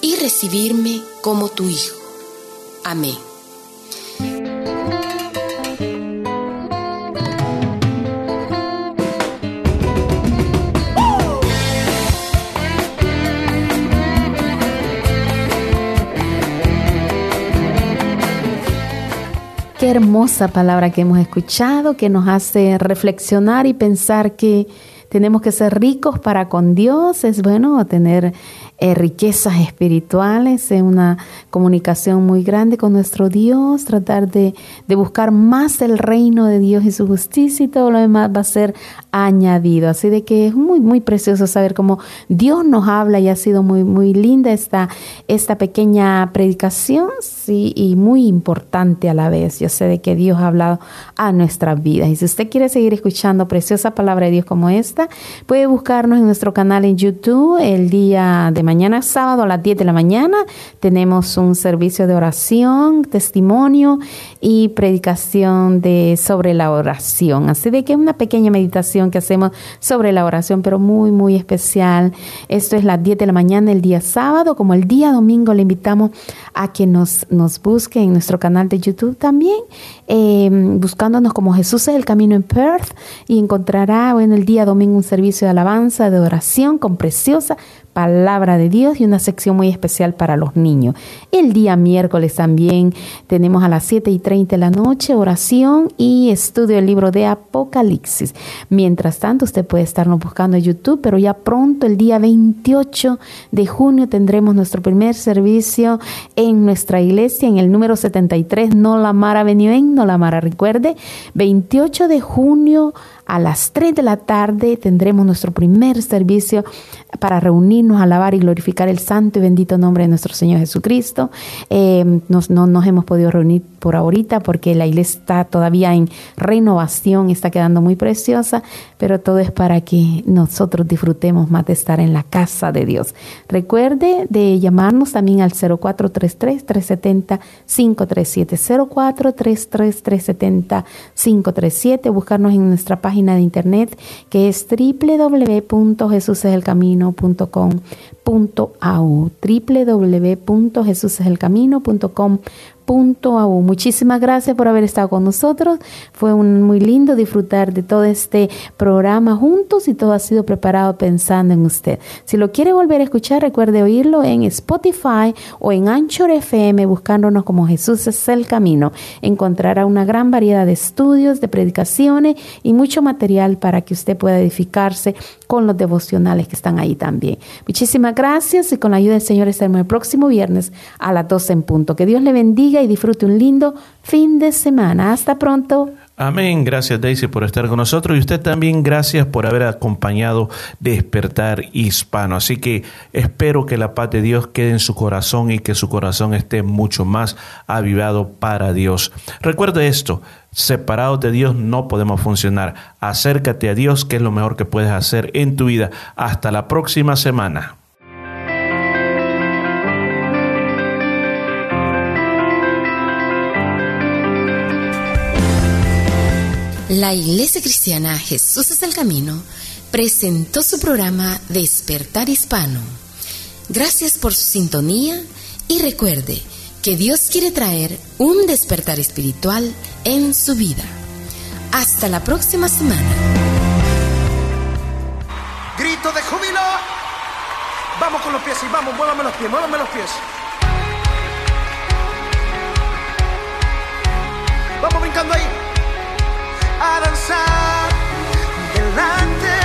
y recibirme como tu Hijo. Amén. Qué hermosa palabra que hemos escuchado, que nos hace reflexionar y pensar que tenemos que ser ricos para con Dios. Es bueno tener eh, riquezas espirituales, en una comunicación muy grande con nuestro Dios, tratar de, de buscar más el reino de Dios y su justicia y todo lo demás va a ser añadido. Así de que es muy, muy precioso saber cómo Dios nos habla y ha sido muy, muy linda esta, esta pequeña predicación, sí, y muy importante a la vez. Yo sé de que Dios ha hablado a nuestras vidas. Y si usted quiere seguir escuchando preciosa palabra de Dios como esta, puede buscarnos en nuestro canal en YouTube el día de mañana, sábado a las 10 de la mañana. Tenemos un servicio de oración, testimonio y predicación de sobre la oración. Así de que es una pequeña meditación que hacemos sobre la oración, pero muy, muy especial. Esto es las 10 de la mañana el día sábado, como el día domingo le invitamos a que nos, nos busque en nuestro canal de YouTube también, eh, buscándonos como Jesús es el camino en Perth y encontrará bueno, el día domingo un servicio de alabanza, de oración con preciosa palabra de Dios y una sección muy especial para los niños. El día miércoles también tenemos a las 7 y 30 de la noche oración y estudio del libro de Apocalipsis. Mientras tanto, usted puede estarnos buscando en YouTube, pero ya pronto, el día 28 de junio, tendremos nuestro primer servicio en nuestra iglesia, en el número 73, No La Mara Avenue en No La Mara. Recuerde, 28 de junio a las 3 de la tarde tendremos nuestro primer servicio para reunirnos, alabar y glorificar el santo y bendito nombre de nuestro Señor Jesucristo. Eh, nos, no nos hemos podido reunir por ahorita porque la iglesia está todavía en renovación, está quedando muy preciosa, pero todo es para que nosotros disfrutemos más de estar en la casa de Dios. Recuerde de llamarnos también al 0433-370-537, 0433-370-537, buscarnos en nuestra página de internet que es www.jesuseselcamino.com.au www.jesuseselcamino.com Muchísimas gracias por haber estado con nosotros. Fue un, muy lindo disfrutar de todo este programa juntos y todo ha sido preparado pensando en usted. Si lo quiere volver a escuchar, recuerde oírlo en Spotify o en Anchor FM buscándonos como Jesús es el camino. Encontrará una gran variedad de estudios, de predicaciones y mucho material para que usted pueda edificarse con los devocionales que están ahí también. Muchísimas gracias y con la ayuda del Señor estaremos el próximo viernes a las 12 en punto. Que Dios le bendiga y disfrute un lindo fin de semana. Hasta pronto. Amén. Gracias Daisy por estar con nosotros y usted también gracias por haber acompañado Despertar Hispano. Así que espero que la paz de Dios quede en su corazón y que su corazón esté mucho más avivado para Dios. Recuerde esto, separados de Dios no podemos funcionar. Acércate a Dios que es lo mejor que puedes hacer en tu vida. Hasta la próxima semana. La Iglesia Cristiana Jesús es el Camino presentó su programa Despertar Hispano. Gracias por su sintonía y recuerde que Dios quiere traer un despertar espiritual en su vida. Hasta la próxima semana. Grito de júbilo. Vamos con los pies y vamos, muévame los pies, muévame los pies. Vamos brincando ahí. A danzar delante